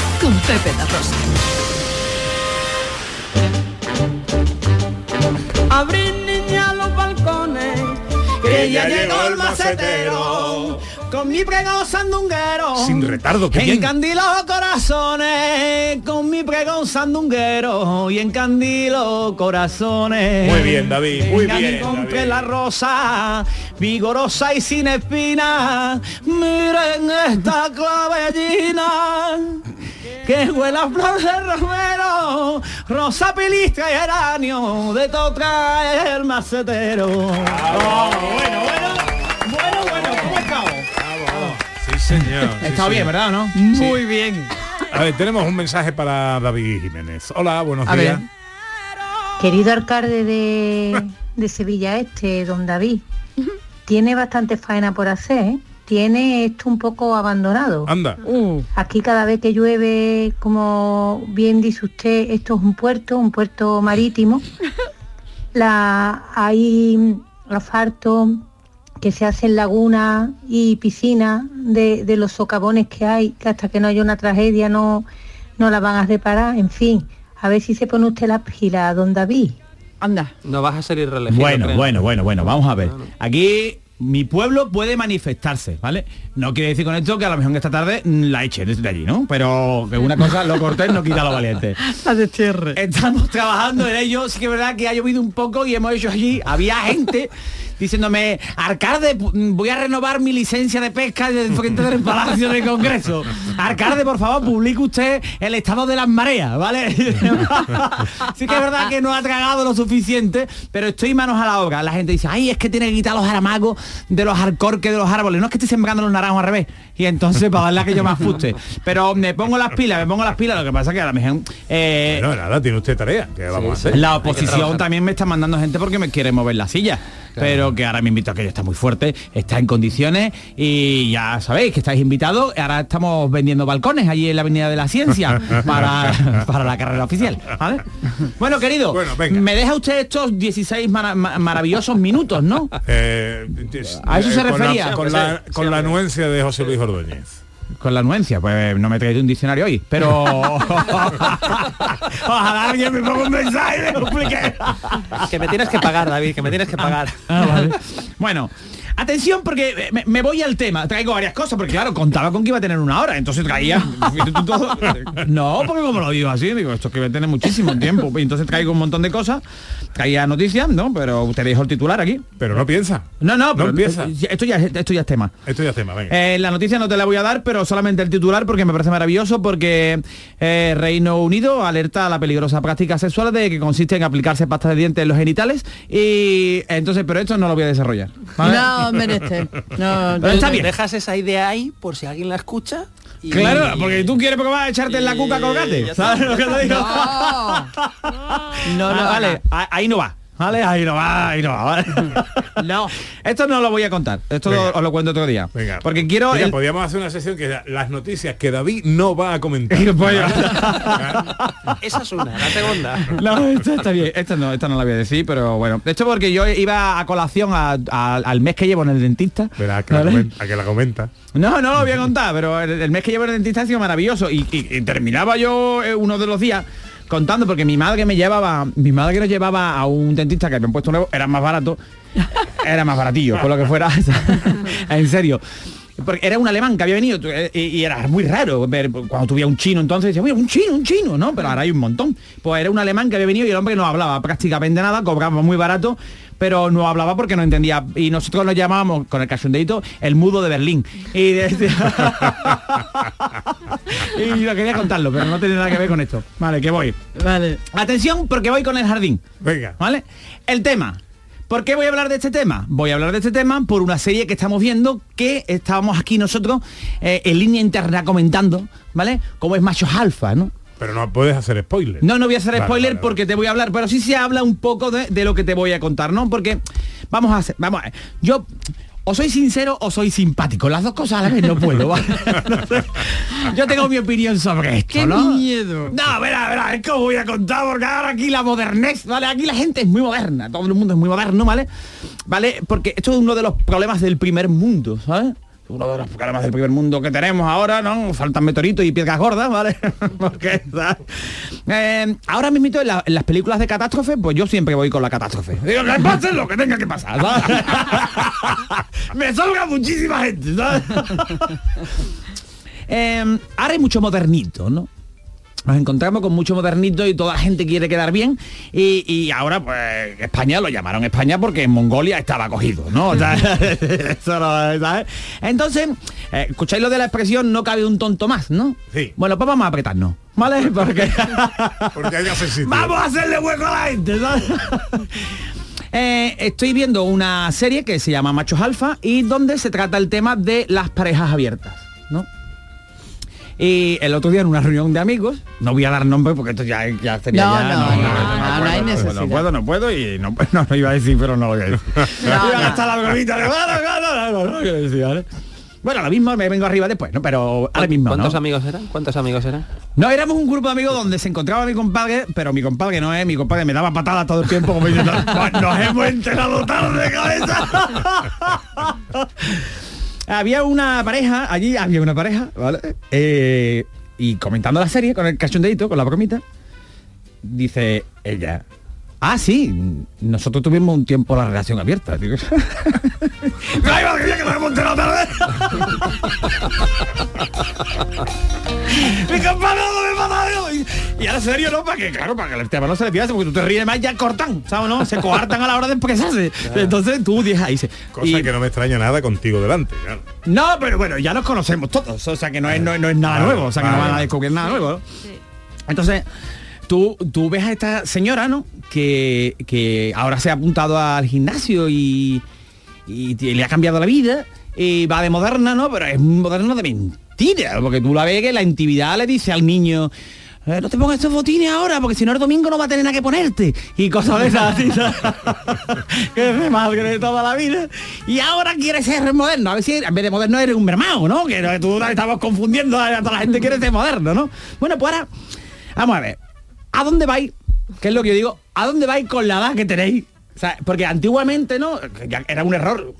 con Pepe da Rosa. Abrir niña los balcones, que ya llegó el macetero, con mi pregón sandunguero. Sin retardo, qué bien. Encandilo corazones, con mi pregón sandunguero y encandilo corazones. Muy bien, David, muy Venga, bien, compré David. la rosa, vigorosa y sin espina. Miren esta clavellina. Que huele a flor de romero, rosa pilistra y geranio, de todo trae el macetero. Oh, bueno, bueno, bueno, bueno, ¿cómo he estado? Sí, señor. He estado bien, ¿verdad, no? Muy bien. A ver, tenemos un mensaje para David Jiménez. Hola, buenos A días. ver. Querido alcalde de, de Sevilla Este, don David, tiene bastante faena por hacer, ¿eh? Tiene esto un poco abandonado. Anda. Aquí cada vez que llueve, como bien dice usted, esto es un puerto, un puerto marítimo. [LAUGHS] La, hay asfalto que se hacen lagunas y piscinas de, de los socavones que hay, que hasta que no haya una tragedia no, no la van a reparar. En fin, a ver si se pone usted la pila, don David. Anda. No vas a ser irreelegido. Bueno, creo. bueno, bueno, bueno, vamos a ver. Aquí mi pueblo puede manifestarse, ¿vale? No quiere decir con esto que a lo mejor esta tarde mm, la eche desde allí, ¿no? Pero que una cosa, lo cortés no quita lo valiente. [LAUGHS] La destierre. Estamos trabajando en ello, sí que es verdad que ha llovido un poco y hemos hecho allí, había gente diciéndome, alcalde, pu- voy a renovar mi licencia de pesca desde frente del Palacio del Congreso. Alcalde, por favor, publique usted el estado de las mareas, ¿vale? [LAUGHS] sí que es verdad que no ha tragado lo suficiente, pero estoy manos a la obra. La gente dice, ay, es que tiene que quitar los aramagos de los arcorques de los árboles. No es que estoy sembrando los naranjos al revés. Y entonces para darle a que yo me ajuste. Pero me pongo las pilas, me pongo las pilas, lo que pasa que a lo mejor... eh, Bueno, nada, tiene usted tarea. ¿Qué vamos a hacer? la oposición también me está mandando gente porque me quiere mover la silla. Pero que ahora me invito a que ella está muy fuerte, está en condiciones y ya sabéis que estáis invitados. Ahora estamos vendiendo balcones allí en la Avenida de la Ciencia [LAUGHS] para, para la carrera oficial. ¿vale? Bueno, querido, me deja usted estos 16 mara- ma- maravillosos minutos, ¿no? Eh, A eso se con la- refería. Con la, con la anuencia de José Luis Ordóñez. Con la anuencia, pues no me traído un diccionario hoy, pero [LAUGHS] [LAUGHS] ojalá alguien me ponga un mensaje y me lo explique. Que me tienes que pagar, David, que me tienes que pagar. Ah, vale. [LAUGHS] Bueno, Atención porque me, me voy al tema. Traigo varias cosas porque claro, contaba con que iba a tener una hora, entonces traía [LAUGHS] todo. No, porque como lo digo así, digo, esto es que va a tener muchísimo tiempo. Y entonces traigo un montón de cosas. Traía noticias, ¿no? Pero usted dijo el titular aquí. Pero no piensa. No, no, No pero empieza. Esto ya, es- esto ya es tema. Esto ya es tema, venga. Eh, la noticia no te la voy a dar, pero solamente el titular porque me parece maravilloso porque eh, Reino Unido alerta a la peligrosa práctica sexual de que consiste en aplicarse pasta de dientes en los genitales y entonces, pero esto no lo voy a desarrollar. ¿vale? No, menester. No, Pero está bien. Dejas esa idea ahí por si alguien la escucha. y- Claro, porque tú quieres porque vas a echarte en la cuca colgate. ¿Sabes lo que te digo? No, [LAUGHS] no, vale, a- ahí no va. ¿Vale? Ahí no va, ahí no va, ¿vale? [LAUGHS] no. Esto no lo voy a contar. Esto Venga. os lo cuento otro día. Venga. Porque quiero. Mira, el- podríamos hacer una sesión que era las noticias que David no va a comentar. [LAUGHS] [LAUGHS] Esa es una, la segunda. No, esto está bien. Esta no, esta no la voy a decir, pero bueno. De hecho, porque yo iba a colación a- a- al mes que llevo en el dentista. Verá, a que, la ¿vale? comenta, a que la comenta. No, no lo voy a contar, pero el, el mes que llevo en el dentista ha sido maravilloso. Y, y- y terminaba yo eh, uno de los días contando, porque mi madre me llevaba, mi madre que nos llevaba a un dentista que habían puesto nuevo, era más barato, [LAUGHS] era más baratillo, por lo que fuera. [LAUGHS] [LAUGHS] en serio. Porque era un alemán que había venido eh, y, era muy raro ver cuando tuviera un chino entonces decía, "Oye, un chino, un chino, ¿no? Pero ahora hay un montón. Pues era un alemán que había venido y el hombre no hablaba prácticamente nada, cobraba muy barato, pero no hablaba porque no entendía. Y nosotros lo llamábamos con el cachondeito el mudo de Berlín. Y, [LAUGHS] yo quería contarlo, pero no tiene nada que ver con esto. Vale, que voy. Vale. Atención, porque voy con el jardín. Venga. ¿Vale? El tema. ¿Por qué voy a hablar de este tema? Voy a hablar de este tema por una serie que estamos viendo que estábamos aquí nosotros eh, en línea interna comentando, ¿vale? Como es Machos Alfa, ¿no? Pero no puedes hacer spoiler. No, no voy a hacer Vale, spoiler vale, vale. porque te voy a hablar, pero sí se habla un poco de, de lo que te voy a contar, ¿no? Porque vamos a hacer, vamos a yo o soy sincero o soy simpático, las dos cosas a la vez no puedo. [LAUGHS] Yo tengo mi opinión sobre esto, ¡Qué ¿no? miedo! No, verá, verá, es que os voy a contar porque ahora aquí la modernez, ¿vale? Aquí la gente es muy moderna, todo el mundo es muy moderno, ¿vale? ¿Vale? Porque esto es uno de los problemas del primer mundo, ¿sabes? Uno de los problemas del primer mundo que tenemos ahora, ¿no? Faltan meteoritos y piedras gordas, ¿vale? [LAUGHS] Porque. Eh, ahora mismo en, en las películas de catástrofe, pues yo siempre voy con la catástrofe. Digo, que pase lo que tenga que pasar. [LAUGHS] Me salga muchísima gente, ¿sabes? [LAUGHS] Eh, ahora hay mucho modernito, ¿no? Nos encontramos con mucho modernito y toda la gente quiere quedar bien y, y ahora pues España lo llamaron España porque en Mongolia estaba cogido, ¿no? O sea, [LAUGHS] eso no, ¿sabes? Entonces, eh, escucháis lo de la expresión no cabe un tonto más, ¿no? Sí. Bueno, pues vamos a apretarnos, ¿vale? [LAUGHS] Porque Porque hay que vamos a hacerle hueco a la gente, ¿sabes? Eh, estoy viendo una serie que se llama Machos Alfa y donde se trata el tema de las parejas abiertas, ¿no? Y el otro día en una reunión de amigos, no voy a dar nombre porque esto ya, ya sería No, ya, no, no, no, no hay puedo, necesidad. No puedo, no puedo y no, [LAUGHS] no, no iba a decir, pero no lo voy a decir. iba [LAUGHS] a gastar la bromita de bueno, no, no, no, no, no, quiero decir, ¿vale? Bueno, lo mismo me vengo arriba después, ¿no? Pero ahora mismo, ¿Cuántos ¿no? amigos eran? ¿Cuántos amigos eran? No, éramos un grupo de amigos donde se encontraba mi compadre, pero mi compadre no es, mi compadre me daba patadas todo el tiempo como diciendo, "Pues nos hemos enterado tarde de cabeza. [LAUGHS] había una pareja, allí había una pareja, ¿vale? Eh, y comentando la serie con el cachondeito, con la bromita, dice ella, ah, sí, nosotros tuvimos un tiempo la relación abierta. Digo, ¡Ay, madre mía, que nos hemos enterado tarde! Mi compadre no me mata, digo. y, y ahora serio, ¿no? Para que, claro, para que el tema no se le piense, porque tú te ríes más ya cortan, ¿sabes? no? Se coartan a la hora de expresarse. Entonces tú dices ahí. se- Cosa y- que no me extraña nada contigo delante, claro. no, pero bueno, ya nos conocemos todos, o sea que no es, no, es- no es nada Vale, nuevo, o sea que no van a descubrir nada nuevo. ¿no? Entonces, tú, tú ves a esta señora, ¿no? Que, que ahora se ha apuntado al gimnasio y, y le ha cambiado la vida y va de moderna, ¿no? Pero es un moderno de mentira, porque tú la ves que la intimidad le dice al niño, "Eh, no te pongas estos botines ahora, porque si no el domingo no va a tener nada que ponerte. Y cosas de esas así, [LAUGHS] que es de madre de toda la vida. Y ahora quiere ser moderno. A ver si en vez de moderno eres un mermao, ¿no? Que tú estamos confundiendo a toda la gente quiere ser moderno, ¿no? Bueno, pues ahora, vamos a ver. ¿A dónde vais? ¿Qué es lo que yo digo? ¿A dónde vais con la edad que tenéis? O sea, porque antiguamente, ¿no? Era un error,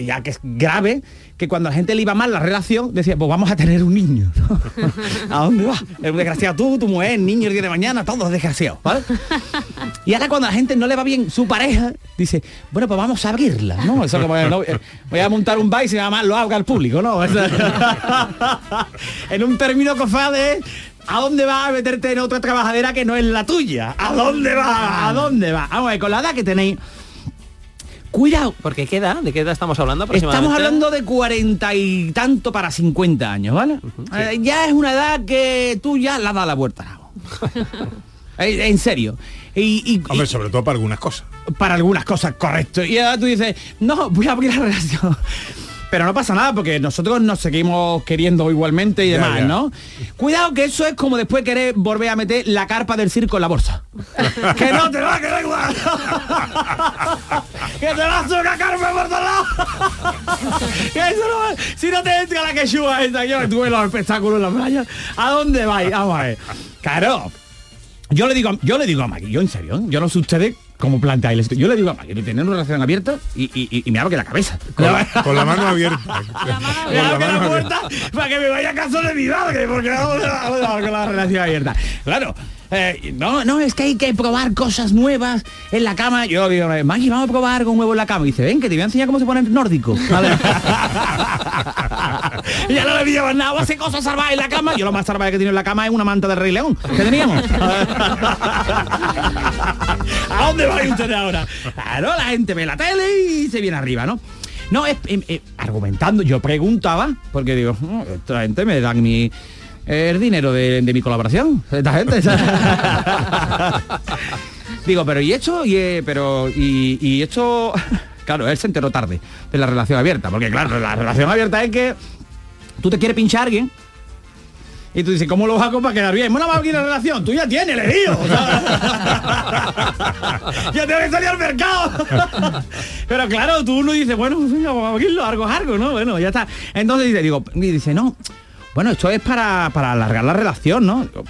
ya que es grave, que cuando a la gente le iba mal la relación, decía, pues vamos a tener un niño. ¿no? [LAUGHS] ¿A dónde vas? Desgraciado tú, tu mujer, el niño el día de mañana, todos desgraciados, ¿vale? Y ahora cuando a la gente no le va bien su pareja, dice, bueno, pues vamos a abrirla, ¿no? Eso como, no, eh, voy a montar un baile y se llama lo haga al público, ¿no? [LAUGHS] En un término cofade, ¿a dónde vas a meterte en otra trabajadera que no es la tuya? ¿A dónde va? ¿A dónde va? Vamos a ver, con la edad que tenéis, cuidado. Porque qué edad, ¿de qué edad estamos hablando aproximadamente? Estamos hablando de cuarenta y tanto para 50 años, ¿vale? Eh, ya es una edad que tú ya la das la vuelta. [LAUGHS] Eh, en serio. Y, y- Hombre, sobre todo para algunas cosas. para algunas cosas, correcto. Y ahora tú dices, no, voy a abrir la relación. Pero no pasa nada porque nosotros nos seguimos queriendo igualmente y demás, ya. ¿no? Cuidado que eso es como después querer volver a meter la carpa del circo en la bolsa. [LAUGHS] que no te va a quedar igual. [LAUGHS] que te va a una carpa por todos lados. que eso no si no te entra la quechua esa, yo tuve los espectáculos en la playa. ¿A dónde vais? Vamos a ver. Claro, yo le digo, yo le digo a Maggie, yo en serio, yo no sé ustedes cómo planteáis esto. Yo le digo a Maggie, tener una relación abierta y, y, y- me abro que la cabeza. Con la, con la mano abierta. Me abro que la puerta para que me vaya a caso de mi madre, porque vamos a vamos a con la relación abierta. Claro. Eh, no, no, es que hay que probar cosas nuevas en la cama. Yo digo, Maggie, vamos a probar algo nuevo en la cama. Y dice, ven, que te voy a enseñar cómo se pone el nórdico. ¿Vale? [LAUGHS] Y ya no le pillaba nada, hace cosas salvajes en la cama. Yo lo más salvaje que tiene en la cama es una manta de Rey León. que teníamos? [LAUGHS] ¿A dónde vais ustedes ahora? Claro, la gente ve la tele y se viene arriba, ¿no? No, es, em, eh, argumentando, yo preguntaba, porque digo, "Oh, esta gente me dan mi el dinero de, de mi colaboración. Esta gente. [LAUGHS] digo, pero y esto, y, eh, pero y, y esto, claro, él se enteró tarde de la relación abierta, porque claro, la relación abierta es que tú te quieres pinchar a alguien y tú dices, ¿cómo lo hago para quedar bien? Bueno, va a abrir la relación, tú ya tienes, le digo. [LAUGHS] Ya tengo que salir al mercado. Pero claro, tú uno dice, bueno, vamos a abrirlo, algo es algo, ¿no? Bueno, ya está. Entonces dice, digo, y dice, no, bueno, esto es para, para alargar la relación, ¿no? Digo,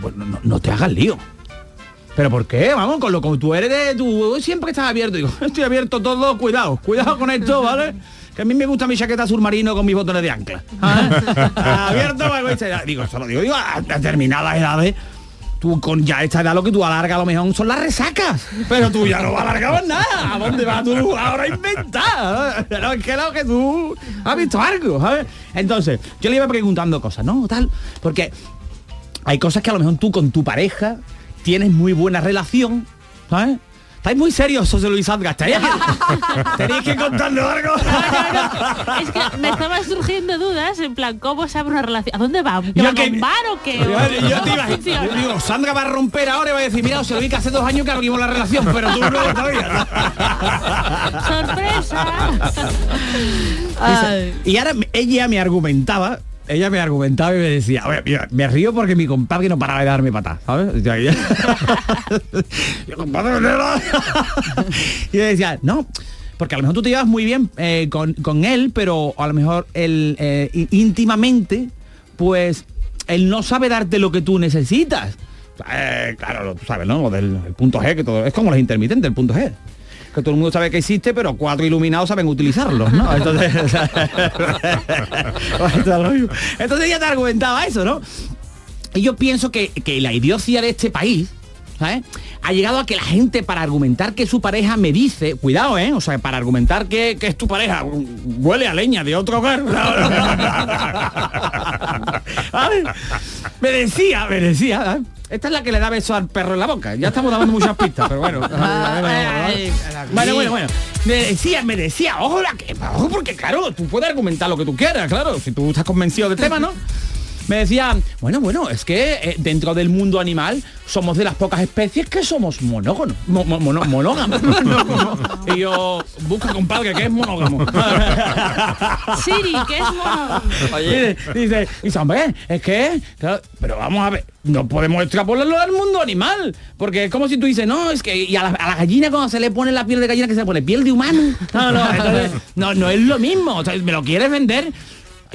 bueno, no, no te hagas lío. ¿Pero por qué? Vamos, con lo que tú eres de tú siempre estás abierto. Digo, [LAUGHS] estoy abierto todo, cuidado, cuidado con esto, ¿vale? Que a mí me gusta mi chaqueta submarino con mis botones de ancla. [LAUGHS] ¿Ah? abierto, pues, digo, eso lo digo, digo, a determinadas edades. Tú con ya esta edad lo que tú alargas a lo mejor son las resacas. Pero tú ya no alargabas nada. ¿A dónde vas tú ahora a inventar? Pero es que lo que tú has visto algo, ¿sabes? Entonces, yo le iba preguntando cosas, ¿no? Tal, porque hay cosas que a lo mejor tú con tu pareja tienes muy buena relación, ¿sabes? Estáis muy serios, José Luis Azgas. [LAUGHS] Tenéis que, tenéis que contarle algo. Es que me estaban surgiendo dudas, en plan, ¿cómo se abre una relación? ¿A dónde va? ¿Que Yo va que- con bar o qué? Yo, yo te ¿Cómo iba- funciona? yo digo, Sandra va a romper ahora y va a decir, mira, José Luis, que hace dos años que abrimos la relación, pero tú no todavía. ¡Sorpresa! Dice- y ahora ella me argumentaba ella me argumentaba y me decía, "Oye, mira, me río porque mi compadre no paraba de darme patas, ¿sabes? Yo, ella- [LAUGHS] Yo, compadre, no era". [LAUGHS] y decía, no, porque a lo mejor tú te llevas muy bien eh, con, con él, pero a lo mejor él eh, íntimamente, pues él no sabe darte lo que tú necesitas. Eh, claro, tú sabes, ¿no? Lo del el punto G, que todo es como los intermitentes, el punto G que todo el mundo sabe que existe, pero cuatro iluminados saben utilizarlos, ¿no? [LAUGHS] Entonces, [LAUGHS] o sea, entonces ella te argumentaba eso, ¿no? Y yo pienso que, que la idiocia de este país, ¿sabes? Ha llegado a que la gente para argumentar que su pareja me dice, cuidado, ¿eh? O sea, para argumentar que, que es tu pareja, huele a leña de otro hogar. Me decía, me decía, ¿eh? Esta es la que le da beso al perro en la boca. Ya estamos dando muchas pistas, pero bueno. Bueno, bueno, bueno. Me decía, me decía, ojo, la que, ojo, porque claro, tú puedes argumentar lo que tú quieras, claro, si tú estás convencido del tema, ¿no? Me decía, bueno, bueno, es que eh, dentro del mundo animal somos de las pocas especies que somos monógamos. mo- mo- mono- monógamos. [LAUGHS] [LAUGHS] y yo, busca compadre, que es monógamo. [LAUGHS] Siri, ¿qué es? Oye, dice, dice, hombre, es que, claro, pero vamos a ver, no podemos extrapolarlo al mundo animal, porque es como si tú dices, no, es que y a la, a la gallina cuando se le pone la piel de gallina que se le pone piel de humano, no, no, entonces, no, no es lo mismo, o sea, me lo quieres vender.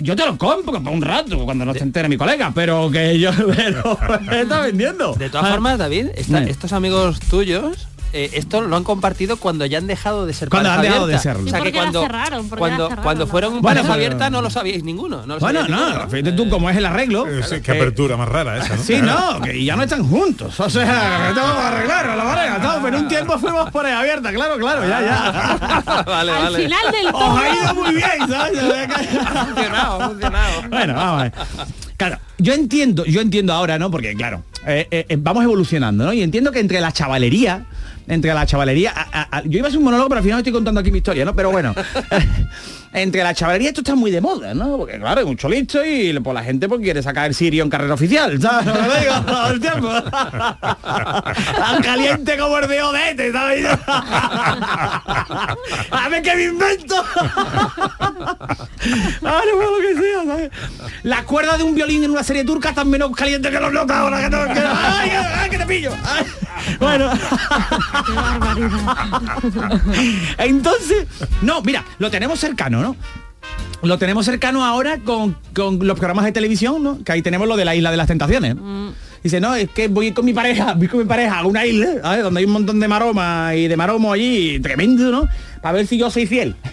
Yo te lo compro para un rato, cuando no se entere mi colega, pero que yo [LAUGHS] me [LAUGHS] está vendiendo. De todas formas, David, esta- estos amigos tuyos eh, esto lo han compartido cuando ya han dejado de ser Cuando pareja han dejado de abierta. serlo. O sea ¿Y que cuando, cerraron? ¿Por qué la cuando, cerraron? cuando fueron Bueno, pareja abierta no lo sabíais ninguno. No lo Bueno, sabíais no, ninguno. fíjate tú cómo es el arreglo. Eh, sí, qué que- apertura más rara esa, ¿no? Sí, no, que ya no están juntos. O sea, que tengo que arreglar a la pareja. todo, pero en un tiempo fuimos por ahí abierta, claro, claro, ya, ya. [LAUGHS] vale, Al vale. final del Os todo. ha ido muy bien, ¿sabes? Ha funcionado, ha funcionado. Bueno, vamos a ver. Claro, yo entiendo, yo entiendo ahora, ¿no? Porque, claro, eh, eh, eh, vamos evolucionando, ¿no? Y entiendo que entre la chavalería, entre la chavalería, a- yo iba a hacer un monólogo, pero al final estoy contando aquí mi historia, ¿no? Pero bueno, [LAUGHS] entre la chavalería esto está muy de moda, ¿no? Porque, claro, hay mucho listo y pues, la gente pues, quiere sacar el sirio en carrera oficial, ¿sabes? Lo que digo todo el tiempo. [LAUGHS] Tan caliente como el de Odete, ¿sabes? A ver qué me invento. Ah, no lo que sea, ¿sabes? La cuerda de un violín en una serie turca está menos caliente que los notas ahora que, te- que- ¡Ay, ay, que te pillo! Ay. Bueno. Entonces, no, mira, lo tenemos cercano, ¿no? Lo tenemos cercano ahora con, con los programas de televisión, ¿no? Que ahí tenemos lo de la isla de las tentaciones. ¿no? Dice, no, es que voy con mi pareja, [LAUGHS] voy con mi pareja a una isla, ¿sabes? Donde hay un montón de maromas y de maromo allí, tremendo, ¿no? Para ver si yo soy fiel. [LAUGHS]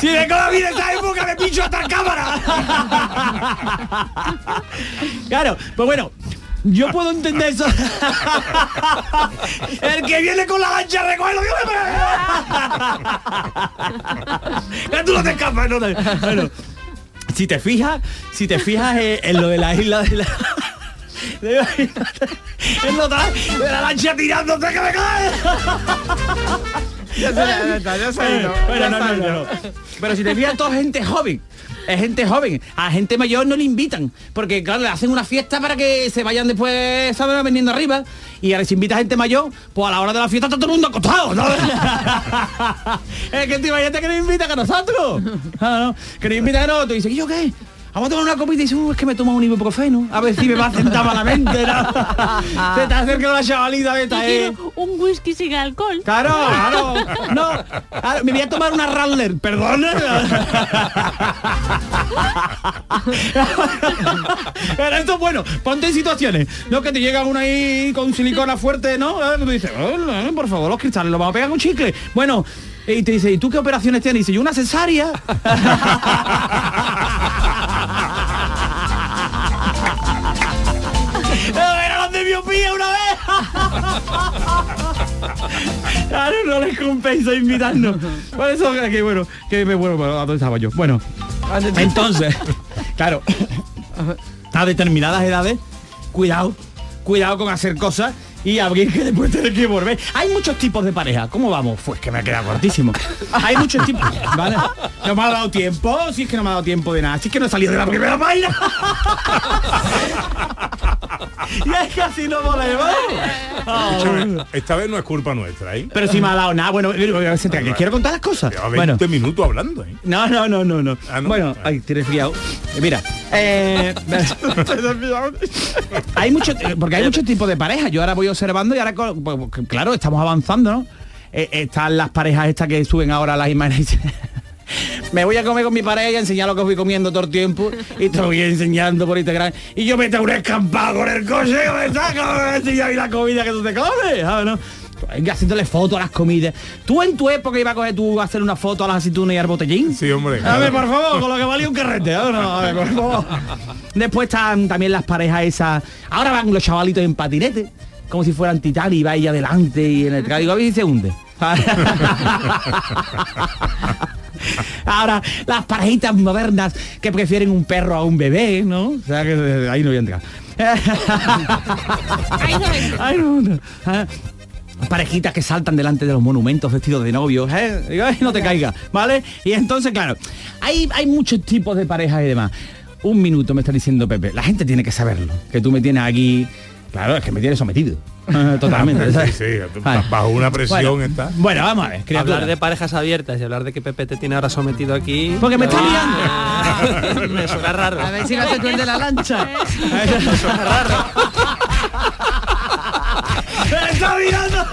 si me bien esta época me pincho hasta cámara. [LAUGHS] claro, pues bueno. Yo puedo entender eso. [LAUGHS] El que viene con la lancha recoge lo que me Ya tú no te escapas, no te- Bueno, si te fijas, si te fijas eh, en lo de la isla de la. de- En lo de de la lancha tirándote que me cae. Ya se ya ya ya no, no, no, no. Pero si te fijas, toda gente joven. Es gente joven. A gente mayor no le invitan. Porque, claro, le hacen una fiesta para que se vayan después, ¿sabes? Vendiendo arriba. Y ahora si invita a gente mayor, pues a la hora de la fiesta está todo el mundo acostado, ¿no? [LAUGHS] es que te imagínate que nos invita a nosotros. [LAUGHS] Ah, no, Que nos invita a nosotros. Y dice, ¿y yo qué? Vamos a tomar una copita y dice, "Uh, es que me tomo un ibuprofeno. A ver si me va a sentar malamente, ¿no? [LAUGHS] Se te acerca una chavalita esta, Yo ¿eh? un whisky sin alcohol. Claro, [LAUGHS] claro. No, me voy a tomar una Rattler, perdona. [LAUGHS] Pero esto es bueno, ponte en situaciones. No que te llega uno ahí con silicona fuerte, ¿no? Eh, Tú dices, "Oh, por favor, los cristales los vamos a pegar con chicle. Bueno, y te dice, ¿y tú qué operaciones tienes? Y dice, yo una cesárea. Miopía una vez! [LAUGHS] Claro, no les compensa invitarnos. Por eso que bueno, que me bueno, bueno, ¿a dónde estaba yo? Bueno, entonces, claro, a determinadas edades, cuidado, cuidado con hacer cosas y abrir que después tener que volver. Hay muchos tipos de pareja. ¿Cómo vamos? Pues que me ha quedado cortísimo. Hay muchos tipos. ¿Vale? No me ha dado tiempo, si es que no me ha dado tiempo de nada. Si es que no he salido de la primera página. [LAUGHS] y es que así no volvemos. Escúchame, esta vez no es culpa nuestra, ¿eh? Pero si me ha dado nada, bueno, que quiero contar las cosas. Lleva Bueno, 20 minutos hablando, ¿eh? no, no, no, no, no. Ah, ¿no? Bueno, ay, tienes. Eh, Mira, eh, [LAUGHS] hay mucho, eh, porque hay muchos tipos de parejas. Yo ahora voy observando y ahora, pues, claro, estamos avanzando, ¿no? Eh, están las parejas estas que suben ahora las imágenes. y [LAUGHS] Me voy a comer con mi pareja y enseñar lo que voy comiendo todo el tiempo y te voy enseñando por Instagram. Y yo me tengo un escampado con el coche me saco enseñar la comida que tú te comes, ¿sabes, no? Venga, haciéndole fotos a las comidas. ¿Tú en tu época ibas a coger tú a hacer una foto a las aceitunas y al botellín? Sí, hombre. A ver, por favor, con lo que valía un carrete. No, a ver, por favor. [LAUGHS] Después están también las parejas esas. Ahora van los chavalitos en patinete, como si fueran titán y va ahí adelante y en el digo, a si se hunde. [LAUGHS] Ahora, las parejitas modernas que prefieren un perro a un bebé, ¿no? O sea que eh, ahí no voy a entrar. Ay, no, no. Ah, Parejitas que saltan delante de los monumentos vestidos de novios, ¿eh? Digo, "Ay, no te caigas, ¿vale? Y entonces, claro, hay, hay muchos tipos de parejas y demás. Un minuto me está diciendo Pepe, la gente tiene que saberlo, que tú me tienes aquí, claro, es que me tienes sometido. [LAUGHS] Totalmente. Sí, ¿sabes? sí, tú bajo una presión Bueno, está. Bueno, vamos a ver, criatura. Hablar de parejas abiertas y hablar de que Pepe te tiene ahora sometido aquí. Porque me está liando. [LAUGHS] me suena raro. A ver si no se tuende la lancha. [LAUGHS] me suena raro. ¡Me está mirando!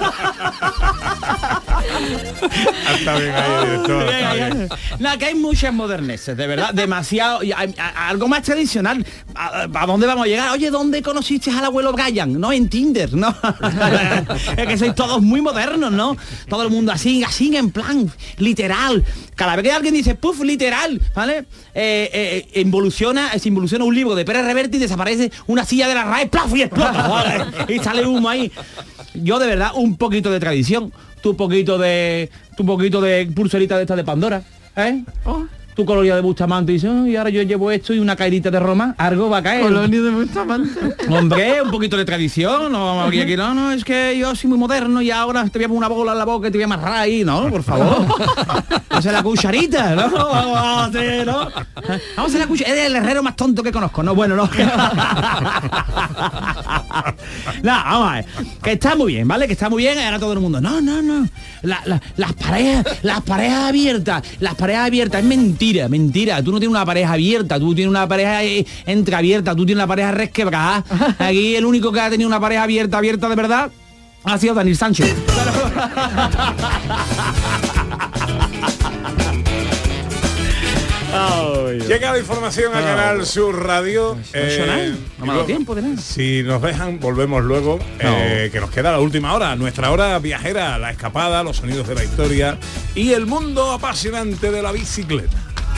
[LAUGHS] está bien ahí, director, está bien. Nada, que hay muchas moderneces, de verdad, demasiado, y hay- a- algo más tradicional. ¿A, a dónde vamos a llegar? Oye, ¿dónde conociste al abuelo Brian? No, en Tinder, ¿no? [LAUGHS] es que sois todos muy modernos, ¿no? Todo el mundo así, así en plan, literal. Cada vez que alguien dice, puff, literal, ¿vale? Eh, eh, involuciona, se involuciona un libro de Pérez Reverte y desaparece una silla de la RAE, ¡plaf! y explota, [LAUGHS] ¿vale? Y sale humo ahí. Yo de verdad, un poquito de tradición, tu poquito de. tu poquito de pulserita de esta de Pandora, ¿eh? Tu colonia de Bustamante y dices, "Oh, y ahora yo llevo esto y una caerita de Roma, algo va a caer. Colonia de Bustamante. [LAUGHS] Hombre, un poquito de tradición, no vamos aquí, aquí, no, no, es que yo soy muy moderno y ahora te voy a poner una bola en la boca y te voy a amarrar ahí, no, por favor. Vamos a hacer la cucharita, ¿no? [LAUGHS] Vamos a hacer, ¿no? Vamos a hacer la cucharita. Es el herrero más tonto que conozco, ¿no? Bueno, no. [LAUGHS] No, vamos a ver. Que está muy bien, ¿vale? Que está muy bien. Ahora todo el mundo. No, no, no. La- la- las parejas, las parejas abiertas, las parejas abiertas, es mentira, mentira. Tú no tienes una pareja abierta, tú tienes una pareja eh, entreabierta, tú tienes una pareja resquebrada. [LAUGHS] Aquí el único que ha tenido una pareja abierta, abierta de verdad, ha sido Daniel Sánchez. Llega la información al Ah. canal Sur Radio. eh, suena, no me ha y dado luego, tiempo de nada. Si nos dejan, volvemos luego, eh, que nos queda la última hora, nuestra hora viajera, la escapada, los sonidos de la historia y el mundo apasionante de la bicicleta.